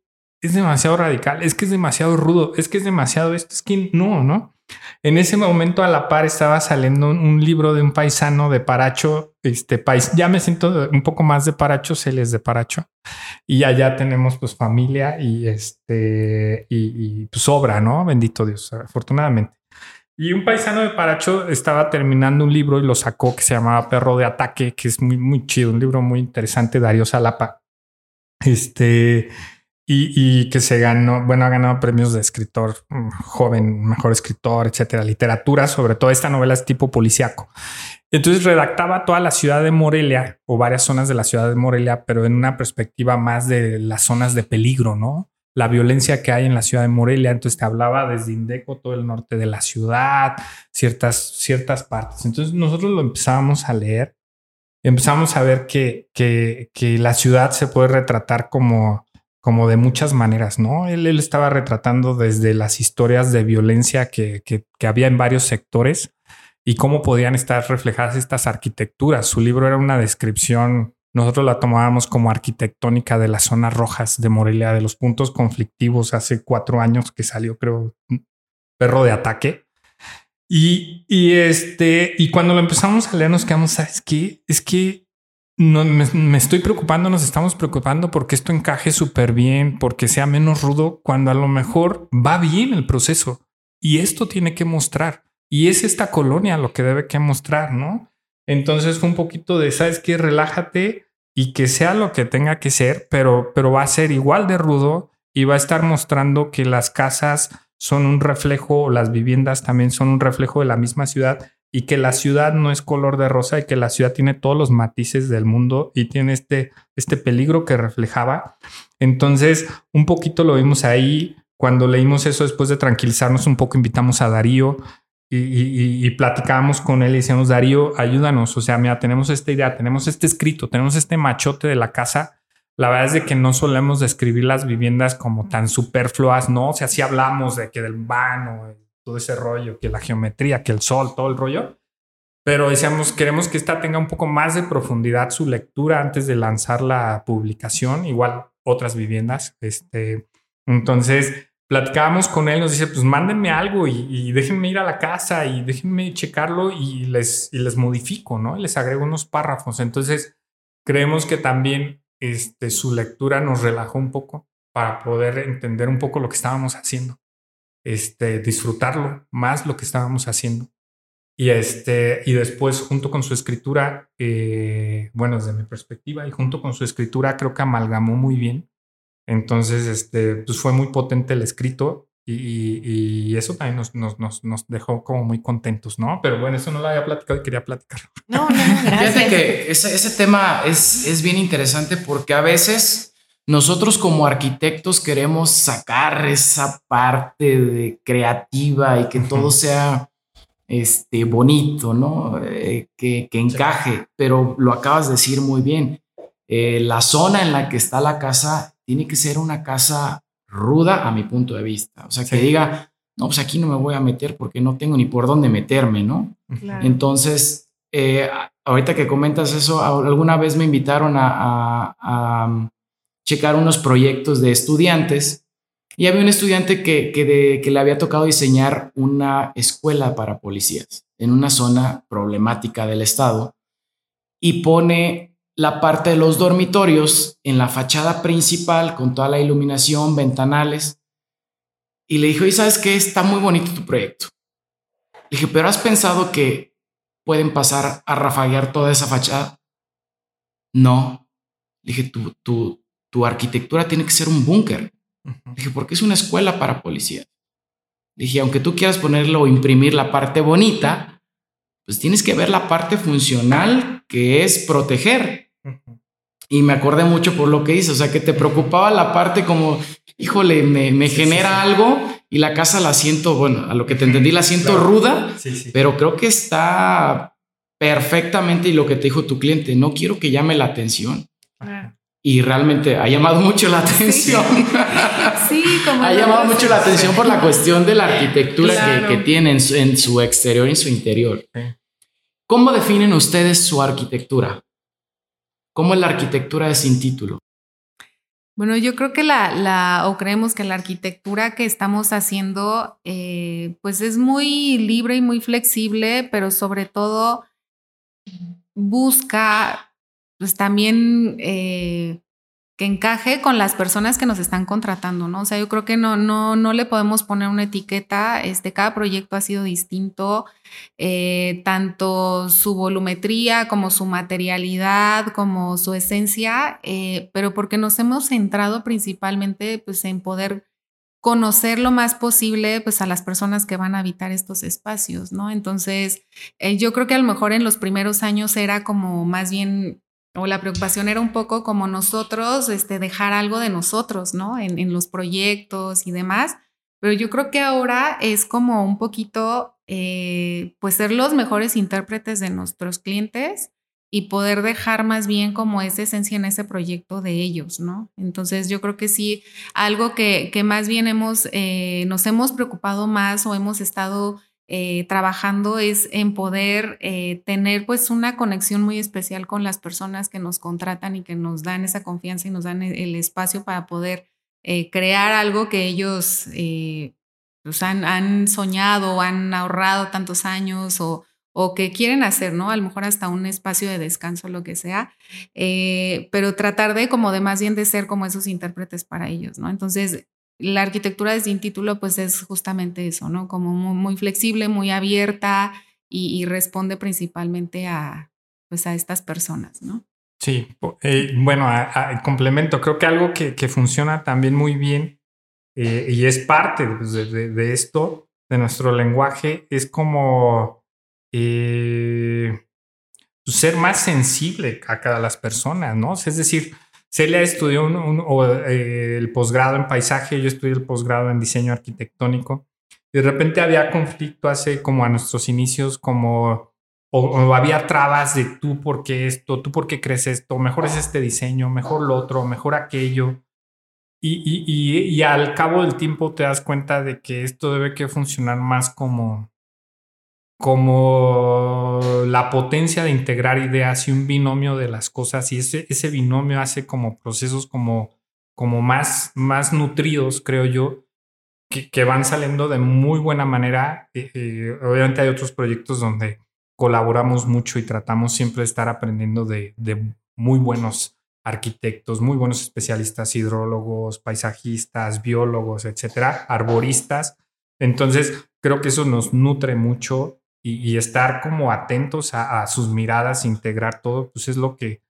es demasiado radical, es que es demasiado rudo, es que es demasiado esto, es que no, ¿no? En ese momento a la par estaba saliendo un, libro de un paisano de Paracho, este país, ya me siento un poco más de Paracho, él es de Paracho, y allá tenemos pues familia y este, y, pues obra, ¿no? Bendito Dios, afortunadamente. Y un paisano de Paracho estaba terminando un libro y lo sacó que se llamaba Perro de Ataque, que es muy, muy chido, un libro muy interesante, Darío Salapa. Este, y, que se ganó, bueno, ha ganado premios de escritor mm, joven, mejor escritor, etcétera, literatura, sobre todo esta novela es tipo policiaco. Entonces redactaba toda la ciudad de Morelia o varias zonas de la ciudad de Morelia, pero en una perspectiva más de las zonas de peligro, ¿no? La violencia que hay en la ciudad de Morelia. Entonces te hablaba desde Indeco, todo el norte de la ciudad, ciertas, ciertas partes. Entonces nosotros lo empezábamos a leer, empezamos a ver que, que la ciudad se puede retratar como como de muchas maneras, ¿no? Él, estaba retratando desde las historias de violencia que, que, que, había en varios sectores y cómo podían estar reflejadas estas arquitecturas. Su libro era una descripción, nosotros la tomábamos como arquitectónica de las zonas rojas de Morelia, de los puntos conflictivos hace cuatro años que salió, creo, Perro de Ataque. Y, y este, y cuando lo empezamos a leer, nos quedamos, ¿sabes qué? Es que no, me, estoy preocupando, nos estamos preocupando porque esto encaje súper bien, porque sea menos rudo, cuando a lo mejor va bien el proceso. Y esto tiene que mostrar. Y es esta colonia lo que debe que mostrar, ¿no? Entonces un poquito de, ¿sabes qué? Relájate y que sea lo que tenga que ser, pero, pero va a ser igual de rudo y va a estar mostrando que las casas son un reflejo, las viviendas también son un reflejo de la misma ciudad y que la ciudad no es color de rosa y que la ciudad tiene todos los matices del mundo y tiene este, este peligro que reflejaba. Entonces, un poquito lo vimos ahí. Cuando leímos eso, después de tranquilizarnos un poco, invitamos a Darío y, y, y, platicábamos con él y decíamos, Darío, ayúdanos. O sea, mira, tenemos esta idea, tenemos este escrito, tenemos este machote de la casa. La verdad es de que no solemos describir las viviendas como tan superfluas, ¿no? O sea, sí hablamos de que del vano, todo ese rollo, que la geometría, que el sol, todo el rollo. Pero decíamos, queremos que esta tenga un poco más de profundidad su lectura antes de lanzar la publicación, igual otras viviendas. Este, entonces, platicábamos con él, nos dice, pues mándenme algo y, déjenme ir a la casa y déjenme checarlo y les, y les modifico, ¿no? Les agrego unos párrafos. Entonces, creemos que también este, su lectura nos relajó un poco para poder entender un poco lo que estábamos haciendo este, disfrutarlo más lo que estábamos haciendo. Y, este, y después, junto con su escritura, eh, bueno, desde mi perspectiva, y junto con su escritura, creo que amalgamó muy bien. Entonces, este, pues fue muy potente el escrito Y, eso también nos, nos, nos, dejó como muy contentos, ¿no? Pero bueno, eso no lo había platicado y quería platicarlo. No, no, gracias. Fíjate que ese, ese tema es, es bien interesante porque a veces nosotros como arquitectos queremos sacar esa parte de creativa y que todo sea este, bonito, ¿no? Eh, que, que, encaje, pero lo acabas de decir muy bien. Eh, la zona en la que está la casa tiene que ser una casa ruda a mi punto de vista. O sea, que diga, no, pues aquí no me voy a meter porque no tengo ni por dónde meterme, ¿no? Entonces, eh, ahorita que comentas eso, alguna vez me invitaron a, a, um, checar unos proyectos de estudiantes y había un estudiante que, que, que le había tocado diseñar una escuela para policías en una zona problemática del estado y pone la parte de los dormitorios en la fachada principal con toda la iluminación, ventanales. Y le dijo, ¿y sabes qué? Está muy bonito tu proyecto. Le dije, pero ¿has pensado que pueden pasar a rafaguear toda esa fachada? No. Le dije, tu, tu, tu arquitectura tiene que ser un búnker. Dije, porque es una escuela para policías. Dije, aunque tú quieras ponerlo o imprimir la parte bonita, pues tienes que ver la parte funcional que es proteger. Y me acordé mucho por lo que hice, o sea, que te preocupaba la parte como, híjole, me, genera algo y la casa la siento, bueno, a lo que te entendí, la siento ruda, pero creo que está perfectamente y lo que te dijo tu cliente, no quiero que llame la atención. Y realmente ha llamado mucho la atención. Sí, como ha llamado mucho la atención por la cuestión de la arquitectura que, que, tiene en su, en su exterior y en su interior. ¿Cómo definen ustedes su arquitectura? ¿Cómo es la arquitectura de sin título? Bueno, yo creo que la, la, o creemos que la arquitectura que estamos haciendo, eh, pues es muy libre y muy flexible, pero sobre todo busca, pues también eh, que encaje con las personas que nos están contratando, ¿no? O sea, yo creo que no, no, no le podemos poner una etiqueta, este, cada proyecto ha sido distinto, eh, tanto su volumetría como su materialidad, como su esencia, eh, pero porque nos hemos centrado principalmente pues, en poder conocer lo más posible pues a las personas que van a habitar estos espacios, ¿no? Entonces, yo creo que a lo mejor en los primeros años era como más bien o la preocupación era un poco como nosotros, este, dejar algo de nosotros, ¿no? En, los proyectos y demás. Pero yo creo que ahora es como un poquito, eh, pues ser los mejores intérpretes de nuestros clientes y poder dejar más bien como esa esencia en ese proyecto de ellos, ¿no? Entonces yo creo que sí, algo que, que más bien hemos, eh, nos hemos preocupado más o hemos estado eh, trabajando es en poder eh, tener pues una conexión muy especial con las personas que nos contratan y que nos dan esa confianza y nos dan e-, el, espacio para poder eh, crear algo que ellos pues han, han, soñado han ahorrado tantos años o, o, que quieren hacer, ¿no? A lo mejor hasta un espacio de descanso, lo que sea, pero tratar de como de más bien de ser como esos intérpretes para ellos, ¿no? Entonces, la arquitectura de sin título pues es justamente eso, ¿no? Como muy, flexible, muy abierta y, responde principalmente a, pues a estas personas, ¿no? Sí, eh, bueno, complemento, creo que algo que, funciona también muy bien eh, y es parte pues, de, esto, de nuestro lenguaje, es como eh, pues, ser más sensible a cada las personas, ¿no? Es decir, Celia estudió eh, el posgrado en paisaje, yo estudié el posgrado en diseño arquitectónico. De repente había conflicto hace como a nuestros inicios, como o, había trabas de tú por qué esto, tú por qué crees esto, mejor es este diseño, mejor lo otro, mejor aquello. Y, y, y, al cabo del tiempo te das cuenta de que esto debe que funcionar más como, como la potencia de integrar ideas y un binomio de las cosas y ese, ese binomio hace como procesos como, como más, más nutridos, creo yo, que, que van saliendo de muy buena manera. Eh, eh, obviamente hay otros proyectos donde colaboramos mucho y tratamos siempre de estar aprendiendo de, de muy buenos arquitectos, muy buenos especialistas, hidrólogos, paisajistas, biólogos, etcétera, arboristas. Entonces, creo que eso nos nutre mucho y, estar como atentos a, sus miradas, integrar todo, pues es lo que,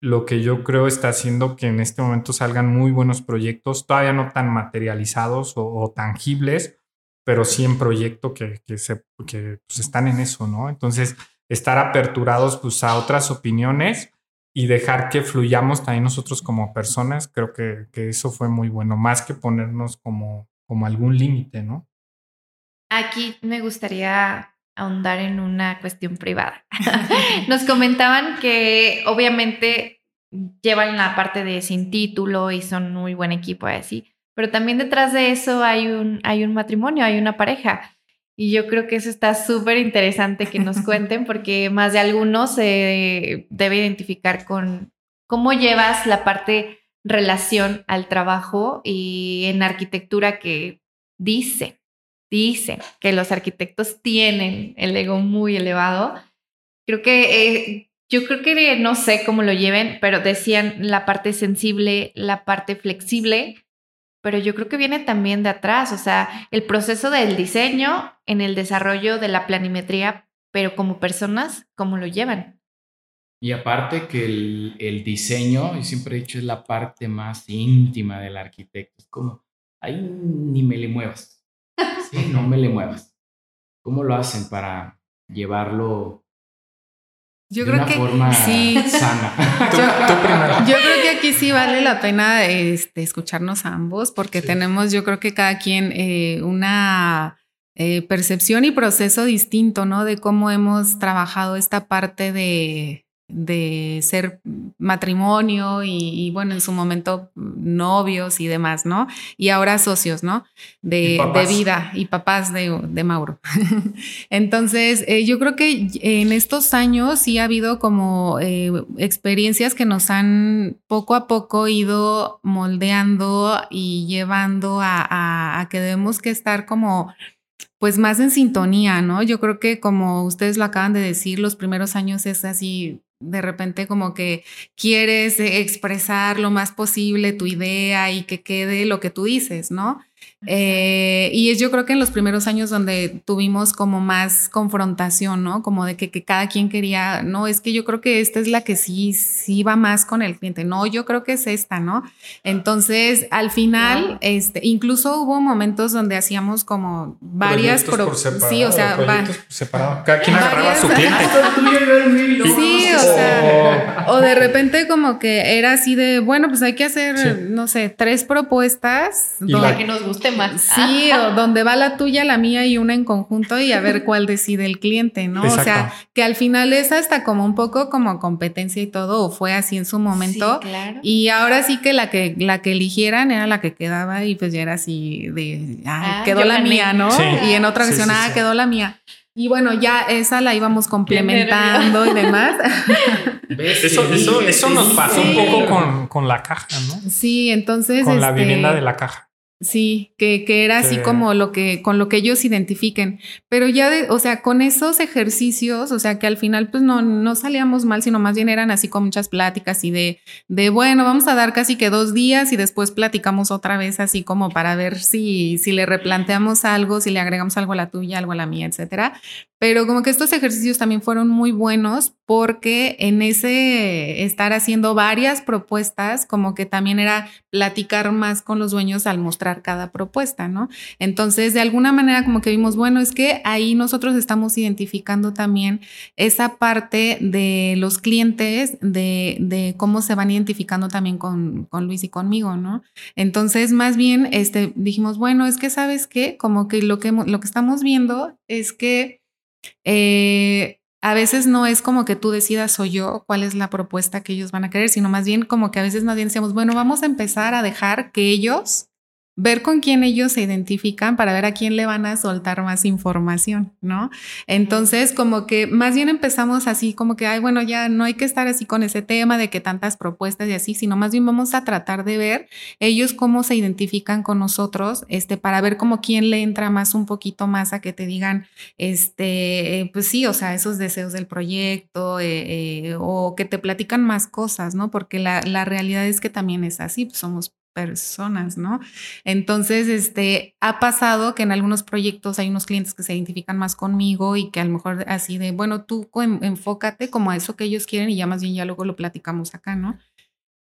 lo que yo creo está haciendo que en este momento salgan muy buenos proyectos, todavía no tan materializados o, tangibles, pero sí en proyecto que, se, que pues, están en eso, ¿no? Entonces, estar aperturados pues, a otras opiniones y dejar que fluyamos también nosotros como personas, creo que, que eso fue muy bueno, más que ponernos como, como algún límite, ¿no? Aquí me gustaría ahondar en una cuestión privada. Nos comentaban que obviamente llevan la parte de sin título y son muy buen equipo así, pero también detrás de eso hay un, hay un matrimonio, hay una pareja. Y yo creo que eso está súper interesante que nos cuenten porque más de algunos se debe identificar con cómo llevas la parte relación al trabajo y en arquitectura que dice, dice que los arquitectos tienen el ego muy elevado. Creo que eh, yo creo que no sé cómo lo lleven, pero decían la parte sensible, la parte flexible pero yo creo que viene también de atrás, o sea, el proceso del diseño en el desarrollo de la planimetría, pero como personas, ¿cómo lo llevan? Y aparte que el, diseño, y siempre he dicho, es la parte más íntima del arquitecto. Es como, ahí ni me le muevas. Sí, no me le muevas. ¿Cómo lo hacen para llevarlo yo creo que sí. Yo, creo que aquí sí vale la pena este, escucharnos a ambos porque tenemos, yo creo que cada quien eh, una eh, percepción y proceso distinto, ¿no? De cómo hemos trabajado esta parte de, de ser matrimonio y, bueno, en su momento novios y demás, ¿no? Y ahora socios, ¿no? De, vida y papás de, Mauro. Entonces, eh, yo creo que en estos años sí ha habido como eh, experiencias que nos han poco a poco ido moldeando y llevando a, a que debemos que estar como pues más en sintonía, ¿no? Yo creo que como ustedes lo acaban de decir, los primeros años es así de repente como que quieres expresar lo más posible tu idea y que quede lo que tú dices, ¿no? Eh, y es yo creo que en los primeros años donde tuvimos como más confrontación, ¿no? Como de que, cada quien quería, no, es que yo creo que esta es la que sí, sí va más con el cliente, no, yo creo que es esta, ¿no? Entonces, al final, este, incluso hubo momentos donde hacíamos como varias, sí, o sea, cada quien agarraba a su cliente. sí, o sea, o de repente como que era así de, bueno, pues hay que hacer, no sé, tres propuestas. Para que nos guste Sí, o donde va la tuya, la mía y una en conjunto y a ver cuál decide el cliente, ¿no? O sea, que al final es hasta como un poco como competencia y todo, o fue así en su momento. claro. Y ahora sí que la que la que eligieran era la que quedaba y pues ya era así de, ah, quedó la mía, ¿no? Y en otra ocasión, ah, quedó la mía. Y bueno, ya esa la íbamos complementando y demás. Eso, eso, eso nos pasó un poco con, con, la caja, ¿no? Sí, entonces. Con la este vivienda de la caja. Sí, que, que era así como lo que, con lo que ellos identifiquen. Pero ya, de, o sea, con esos ejercicios, o sea, que al final pues no, no salíamos mal, sino más bien eran así con muchas pláticas y de, de, bueno, vamos a dar casi que dos días y después platicamos otra vez así como para ver si, si le replanteamos algo, si le agregamos algo a la tuya, algo a la mía, etcétera. Pero como que estos ejercicios también fueron muy buenos porque en ese estar haciendo varias propuestas, como que también era platicar más con los dueños al mostrar cada propuesta, ¿no? Entonces, de alguna manera como que vimos, bueno, es que ahí nosotros estamos identificando también esa parte de los clientes, de, cómo se van identificando también con, con, Luis y conmigo, ¿no? Entonces, más bien, este, dijimos, bueno, es que sabes qué, como que lo que, lo que estamos viendo es que eh, a veces no es como que tú decidas o yo cuál es la propuesta que ellos van a querer, sino más bien como que a veces más bien bueno, vamos a empezar a dejar que ellos ver con quién ellos se identifican para ver a quién le van a soltar más información, ¿no? Entonces, como que más bien empezamos así, como que, ay, bueno, ya no hay que estar así con ese tema de que tantas propuestas y así, sino más bien vamos a tratar de ver ellos cómo se identifican con nosotros, este, para ver como quién le entra más un poquito más a que te digan, este, pues sí, o sea, esos deseos del proyecto eh, eh, o que te platican más cosas, ¿no? Porque la, la realidad es que también es así, pues somos personas, ¿no? Entonces, este, ha pasado que en algunos proyectos hay unos clientes que se identifican más conmigo y que a lo mejor así de, bueno, tú enfócate como a eso que ellos quieren y ya más bien ya luego lo platicamos acá, ¿no?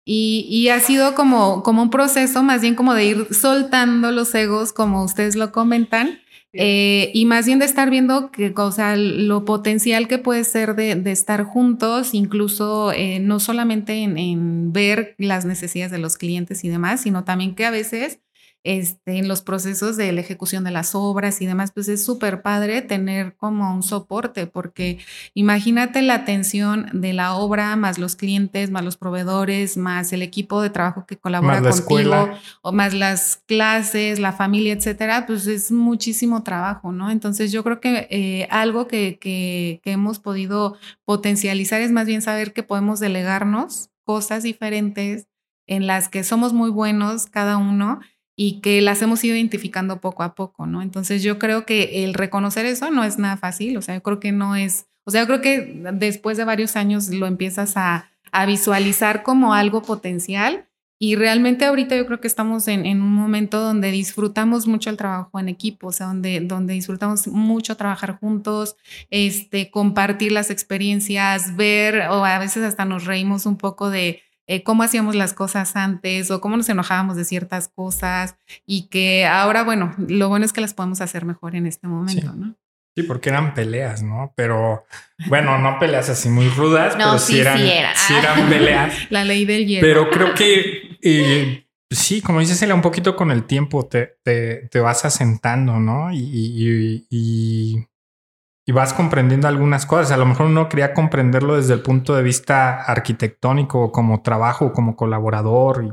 Y, y, ha sido como, como un proceso más bien como de ir soltando los egos, como ustedes lo comentan, eh, y más bien de estar viendo que, o sea, lo potencial que puede ser de, de estar juntos, incluso eh, no solamente en, en, ver las necesidades de los clientes y demás, sino también que a veces este, en los procesos de la ejecución de las obras y demás, pues es súper padre tener como un soporte, porque imagínate la atención de la obra, más los clientes, más los proveedores, más el equipo de trabajo que colabora contigo, o más las clases, la familia, etcétera, pues es muchísimo trabajo, ¿no? Entonces yo creo que eh, algo que, que, que hemos podido potencializar es más bien saber que podemos delegarnos cosas diferentes en las que somos muy buenos cada uno y que las hemos ido identificando poco a poco, ¿no? Entonces yo creo que el reconocer eso no es nada fácil, o sea, yo creo que no es, o sea, yo creo que después de varios años lo empiezas a, a visualizar como algo potencial y realmente ahorita yo creo que estamos en, en, un momento donde disfrutamos mucho el trabajo en equipo, o sea, donde, donde disfrutamos mucho trabajar juntos, este, compartir las experiencias, ver, o a veces hasta nos reímos un poco de eh, cómo hacíamos las cosas antes o cómo nos enojábamos de ciertas cosas y que ahora, bueno, lo bueno es que las podemos hacer mejor en este momento, sí. ¿no? Sí, porque eran peleas, ¿no? Pero bueno, no peleas así muy rudas, no, pero sí, sí eran, sí, era. sí eran peleas. La ley del hielo. Pero creo que eh, sí, como dices, un poquito con el tiempo te, te, te vas asentando, ¿no? Y, y, y, y vas comprendiendo algunas cosas. A lo mejor uno quería comprenderlo desde el punto de vista arquitectónico, como trabajo, como colaborador, y,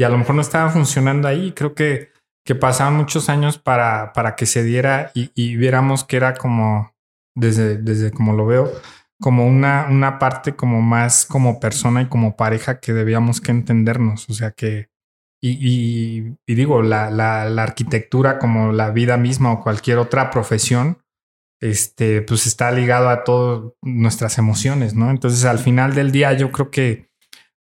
y a lo mejor no estaba funcionando ahí. Creo que, que pasaban muchos años para, para que se diera y, y, viéramos que era como, desde, desde como lo veo, como una, una parte como más como persona y como pareja que debíamos que entendernos. O sea que, y, y, digo, la, la arquitectura como la vida misma o cualquier otra profesión, este, pues está ligado a todas nuestras emociones, ¿no? Entonces al final del día yo creo que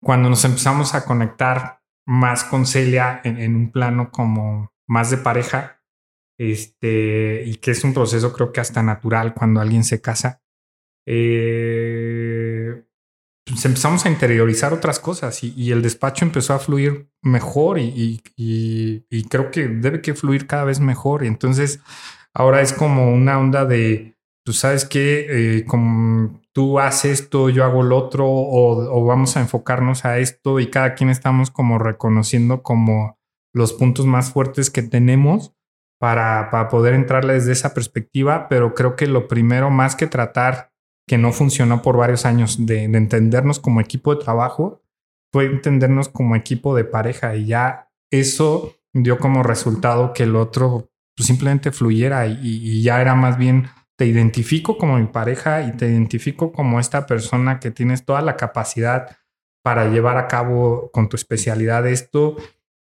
cuando nos empezamos a conectar más con Celia en, un plano como más de pareja, este, y que es un proceso creo que hasta natural cuando alguien se casa, eh, pues empezamos a interiorizar otras cosas y, el despacho empezó a fluir mejor y, y, y creo que debe que fluir cada vez mejor. Y entonces Ahora es como una onda de, tú sabes que eh, como tú haces esto, yo hago lo otro, o, vamos a enfocarnos a esto y cada quien estamos como reconociendo como los puntos más fuertes que tenemos para, para poder entrarle desde esa perspectiva, pero creo que lo primero más que tratar, que no funcionó por varios años, de entendernos como equipo de trabajo, fue entendernos como equipo de pareja y ya eso dio como resultado que el otro pues simplemente fluyera y, ya era más bien te identifico como mi pareja y te identifico como esta persona que tienes toda la capacidad para llevar a cabo con tu especialidad esto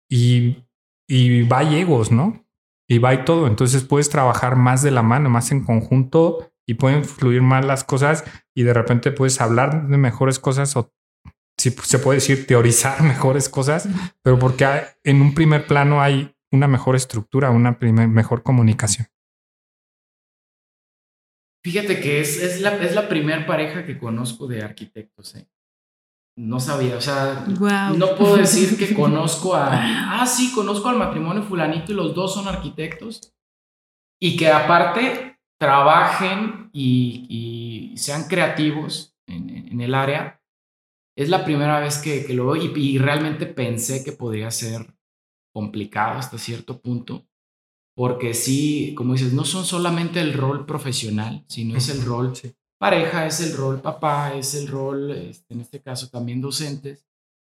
y, y va egos, ¿no? Y va y todo. Entonces puedes trabajar más de la mano, más en conjunto y pueden fluir más las cosas y de repente puedes hablar de mejores cosas o si se puede decir teorizar mejores cosas, pero porque en un primer plano hay una mejor estructura, una primer, mejor comunicación. Fíjate que es, es la, es la primer pareja que conozco de arquitectos. ¿eh? No sabía, o sea, wow. no puedo decir que conozco a, ah, sí, conozco al matrimonio fulanito y los dos son arquitectos. Y que aparte trabajen y, y sean creativos en, en, el área. Es la primera vez que, que lo veo y, y realmente pensé que podría ser complicado hasta cierto punto, porque sí, como dices, no son solamente el rol profesional, sino es el rol sí. pareja, es el rol papá, es el rol, este, en este caso también docentes.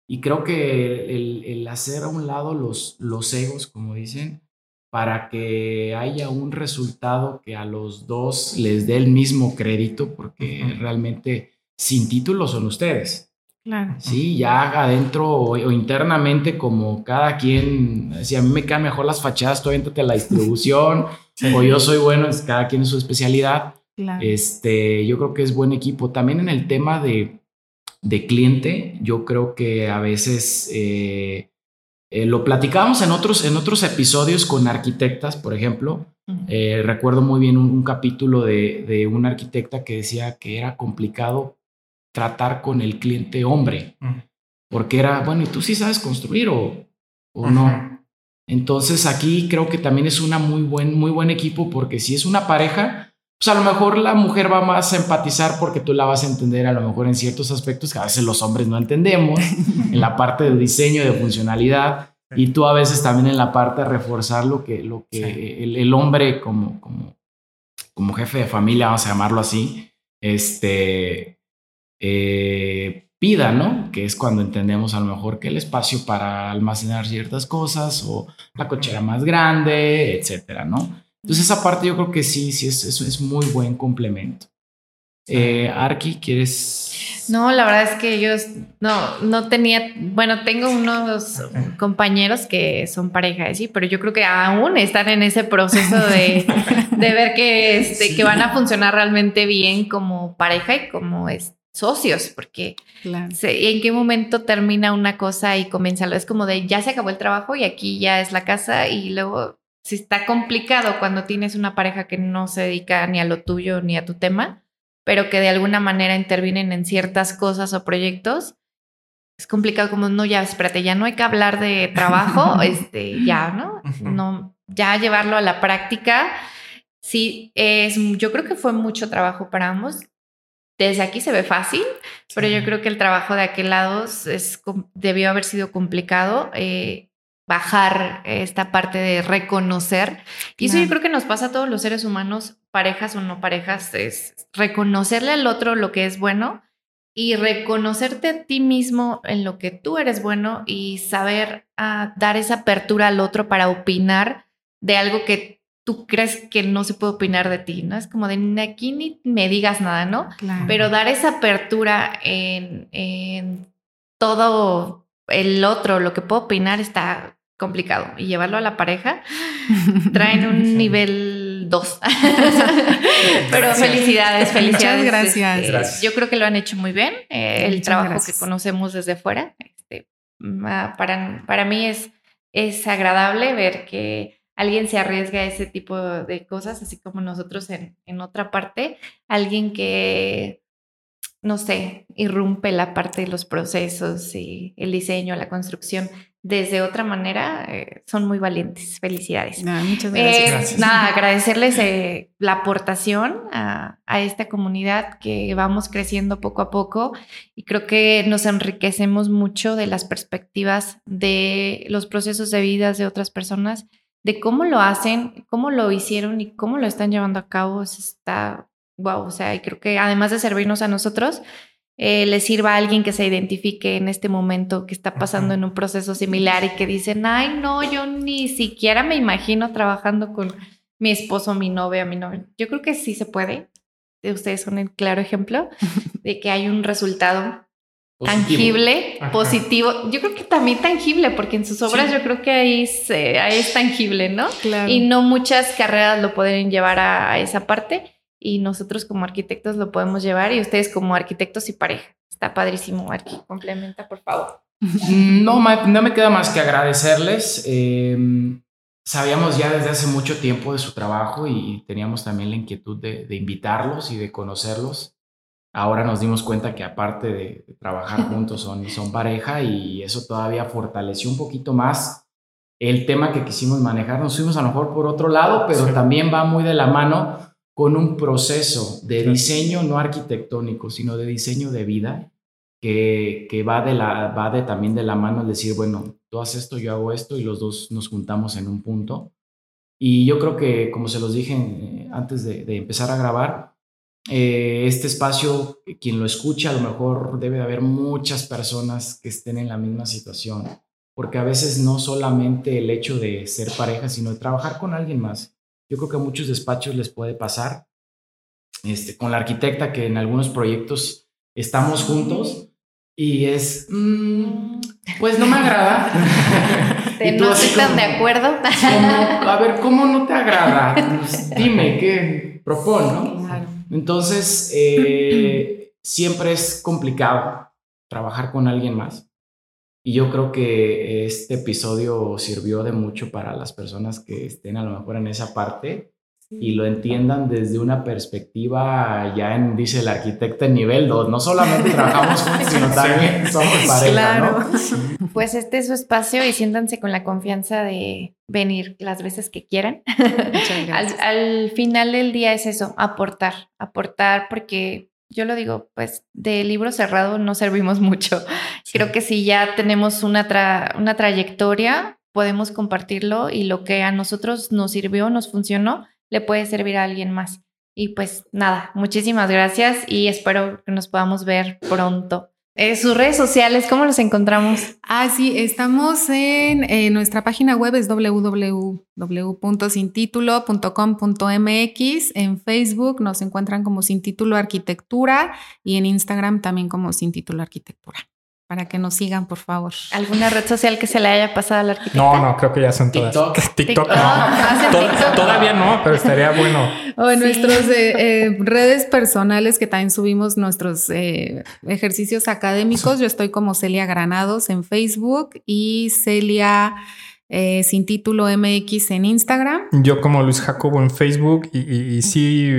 Y creo que el, el, hacer a un lado los, los egos, como dicen, para que haya un resultado que a los dos les dé el mismo crédito, porque uh -huh. realmente sin título son ustedes. Claro. Sí, ya adentro o, o, internamente, como cada quien, si a mí me quedan mejor las fachadas, tú avéntate la distribución, sí. o yo soy bueno, es cada quien en su especialidad. Claro. Este, yo creo que es buen equipo. También en el tema de, de cliente, yo creo que a veces eh, eh, lo platicábamos en otros, en otros episodios con arquitectas, por ejemplo. Eh, recuerdo muy bien un, capítulo de, de, una arquitecta que decía que era complicado tratar con el cliente hombre, porque era, bueno, ¿y tú sí sabes construir o, o no? Entonces aquí creo que también es una muy buen, muy buen equipo porque si es una pareja, pues a lo mejor la mujer va más a empatizar porque tú la vas a entender a lo mejor en ciertos aspectos que a veces los hombres no entendemos, en la parte de diseño, de funcionalidad, y tú a veces también en la parte de reforzar lo que, lo que el, hombre como, como, como jefe de familia, vamos a llamarlo así, este, eh, pida, ¿no? Que es cuando entendemos a lo mejor que el espacio para almacenar ciertas cosas o la cochera más grande, etcétera, ¿no? Entonces esa parte yo creo que sí, sí, es, es, es muy buen complemento. Eh, Arki, ¿quieres? No, la verdad es que yo no, no tenía, bueno, tengo unos compañeros que son pareja, sí, pero yo creo que aún están en ese proceso de, de ver que, este, que van a funcionar realmente bien como pareja y como socios, porque en qué momento termina una cosa y comienza, es como de ya se acabó el trabajo y aquí ya es la casa y luego si está complicado cuando tienes una pareja que no se dedica ni a lo tuyo ni a tu tema, pero que de alguna manera intervienen en ciertas cosas o proyectos, es complicado como, no, ya, espérate, ya no hay que hablar de trabajo, este, ya, ¿no? No, ya llevarlo a la práctica. Sí, es, yo creo que fue mucho trabajo para ambos. Desde aquí se ve fácil, pero yo creo que el trabajo de aquel lado es, debió haber sido complicado. Eh, bajar esta parte de reconocer. Y eso yo creo que nos pasa a todos los seres humanos, parejas o no parejas, es reconocerle al otro lo que es bueno y reconocerte a ti mismo en lo que tú eres bueno y saber ah, dar esa apertura al otro para opinar de algo que tú crees que no se puede opinar de ti, ¿no? Es como de aquí ni me digas nada, ¿no? Pero dar esa apertura en, en todo el otro, lo que puedo opinar está complicado y llevarlo a la pareja traen un nivel 2. Pero felicidades, felicidades. Muchas este, gracias. Yo creo que lo han hecho muy bien. Eh, el trabajo que conocemos desde fuera, este, para, para mí es, es agradable ver que alguien se arriesga a ese tipo de cosas, así como nosotros en, en otra parte, alguien que no sé, irrumpe la parte de los procesos y el diseño, la construcción desde otra manera, eh, son muy valientes. Felicidades. muchas gracias. Eh, nada, agradecerles eh, la aportación a, a, esta comunidad que vamos creciendo poco a poco y creo que nos enriquecemos mucho de las perspectivas de los procesos de vida de otras personas, de cómo lo hacen, cómo lo hicieron y cómo lo están llevando a cabo. Está wow, o sea, y creo que además de servirnos a nosotros, eh, le sirva a alguien que se identifique en este momento que está pasando en un proceso similar y que dicen, ay, no, yo ni siquiera me imagino trabajando con mi esposo, mi novia, mi novio. Yo creo que sí se puede. Ustedes son el claro ejemplo de que hay un resultado tangible, positivo. Yo creo que también tangible, porque en sus obras yo creo que ahí, es tangible, ¿no? Y no muchas carreras lo pueden llevar a esa parte y nosotros como arquitectos lo podemos llevar y ustedes como arquitectos y pareja. Está padrísimo, Arqui. Complementa, por favor. No, no me queda más que agradecerles. Em, sabíamos ya desde hace mucho tiempo de su trabajo y teníamos también la inquietud de, invitarlos y de conocerlos. Ahora nos dimos cuenta que aparte de, trabajar juntos son, son pareja y eso todavía fortaleció un poquito más el tema que quisimos manejar. Nos fuimos a lo mejor por otro lado, pero también va muy de la mano con un proceso de diseño no arquitectónico, sino de diseño de vida, que, que, va, de la, va de también de la mano el decir, bueno, tú haces esto, yo hago esto y los dos nos juntamos en un punto. Y yo creo que, como se los dije eh, antes de, empezar a grabar, eh, este espacio, quien lo escucha, a lo mejor debe de haber muchas personas que estén en la misma situación, porque a veces no solamente el hecho de ser pareja, sino de trabajar con alguien más yo creo que a muchos despachos les puede pasar. Este, con la arquitecta que en algunos proyectos estamos juntos y es, mm, pues no me agrada. no están de acuerdo. a ver, ¿cómo no te agrada? Pues, dime, ¿qué propone, no? Entonces, eh, siempre es complicado trabajar con alguien más. Y yo creo que este episodio sirvió de mucho para las personas que estén a lo mejor en esa parte y lo entiendan desde una perspectiva ya en, dice el arquitecto, en nivel 2. No solamente trabajamos juntos, sino también somos pareja, ¿no? Pues este es su espacio y siéntanse con la confianza de venir las veces que quieran. al, al final del día es eso, aportar, aportar porque yo lo digo, pues de libro cerrado no servimos mucho. Creo que si ya tenemos una, una trayectoria, podemos compartirlo y lo que a nosotros nos sirvió, nos funcionó, le puede servir a alguien más. Y pues nada, muchísimas gracias y espero que nos podamos ver pronto. Eh, sus redes sociales, ¿cómo los encontramos? Ah, sí, estamos en nuestra página web, es www.sintitulo.com.mx. En Facebook nos encuentran como Sin Título Arquitectura y en Instagram también como Sin Título Arquitectura para que nos sigan, por favor. ¿Alguna red social que se le haya pasado al arquitecto? No, no, creo que ya son todas. TikTok. TikTok, no. Todavía no, pero estaría bueno. O en nuestras eh, eh, redes personales que también subimos nuestros eh, ejercicios académicos. Yo estoy como Celia Granados en Facebook y Celia eh, sin título MX en Instagram. Yo como Luis Jacobo en Facebook y, sí,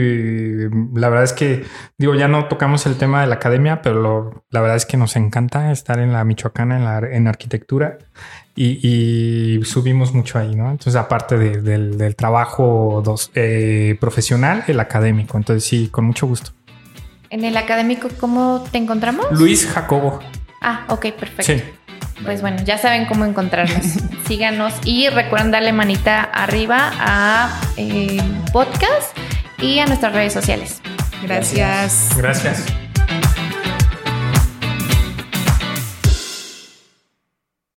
la verdad es que digo, ya no tocamos el tema de la academia, pero la verdad es que nos encanta estar en la Michoacana, en, la, en arquitectura y, subimos mucho ahí, ¿no? Entonces, aparte del, trabajo dos, eh, profesional, el académico. Entonces, sí, con mucho gusto. En el académico, ¿cómo te encontramos? Luis Jacobo. Ah, ok, perfecto. Sí. Pues bueno, ya saben cómo encontrarnos. Síganos y recuerden darle manita arriba a eh, podcast y a nuestras redes sociales. Gracias. Gracias.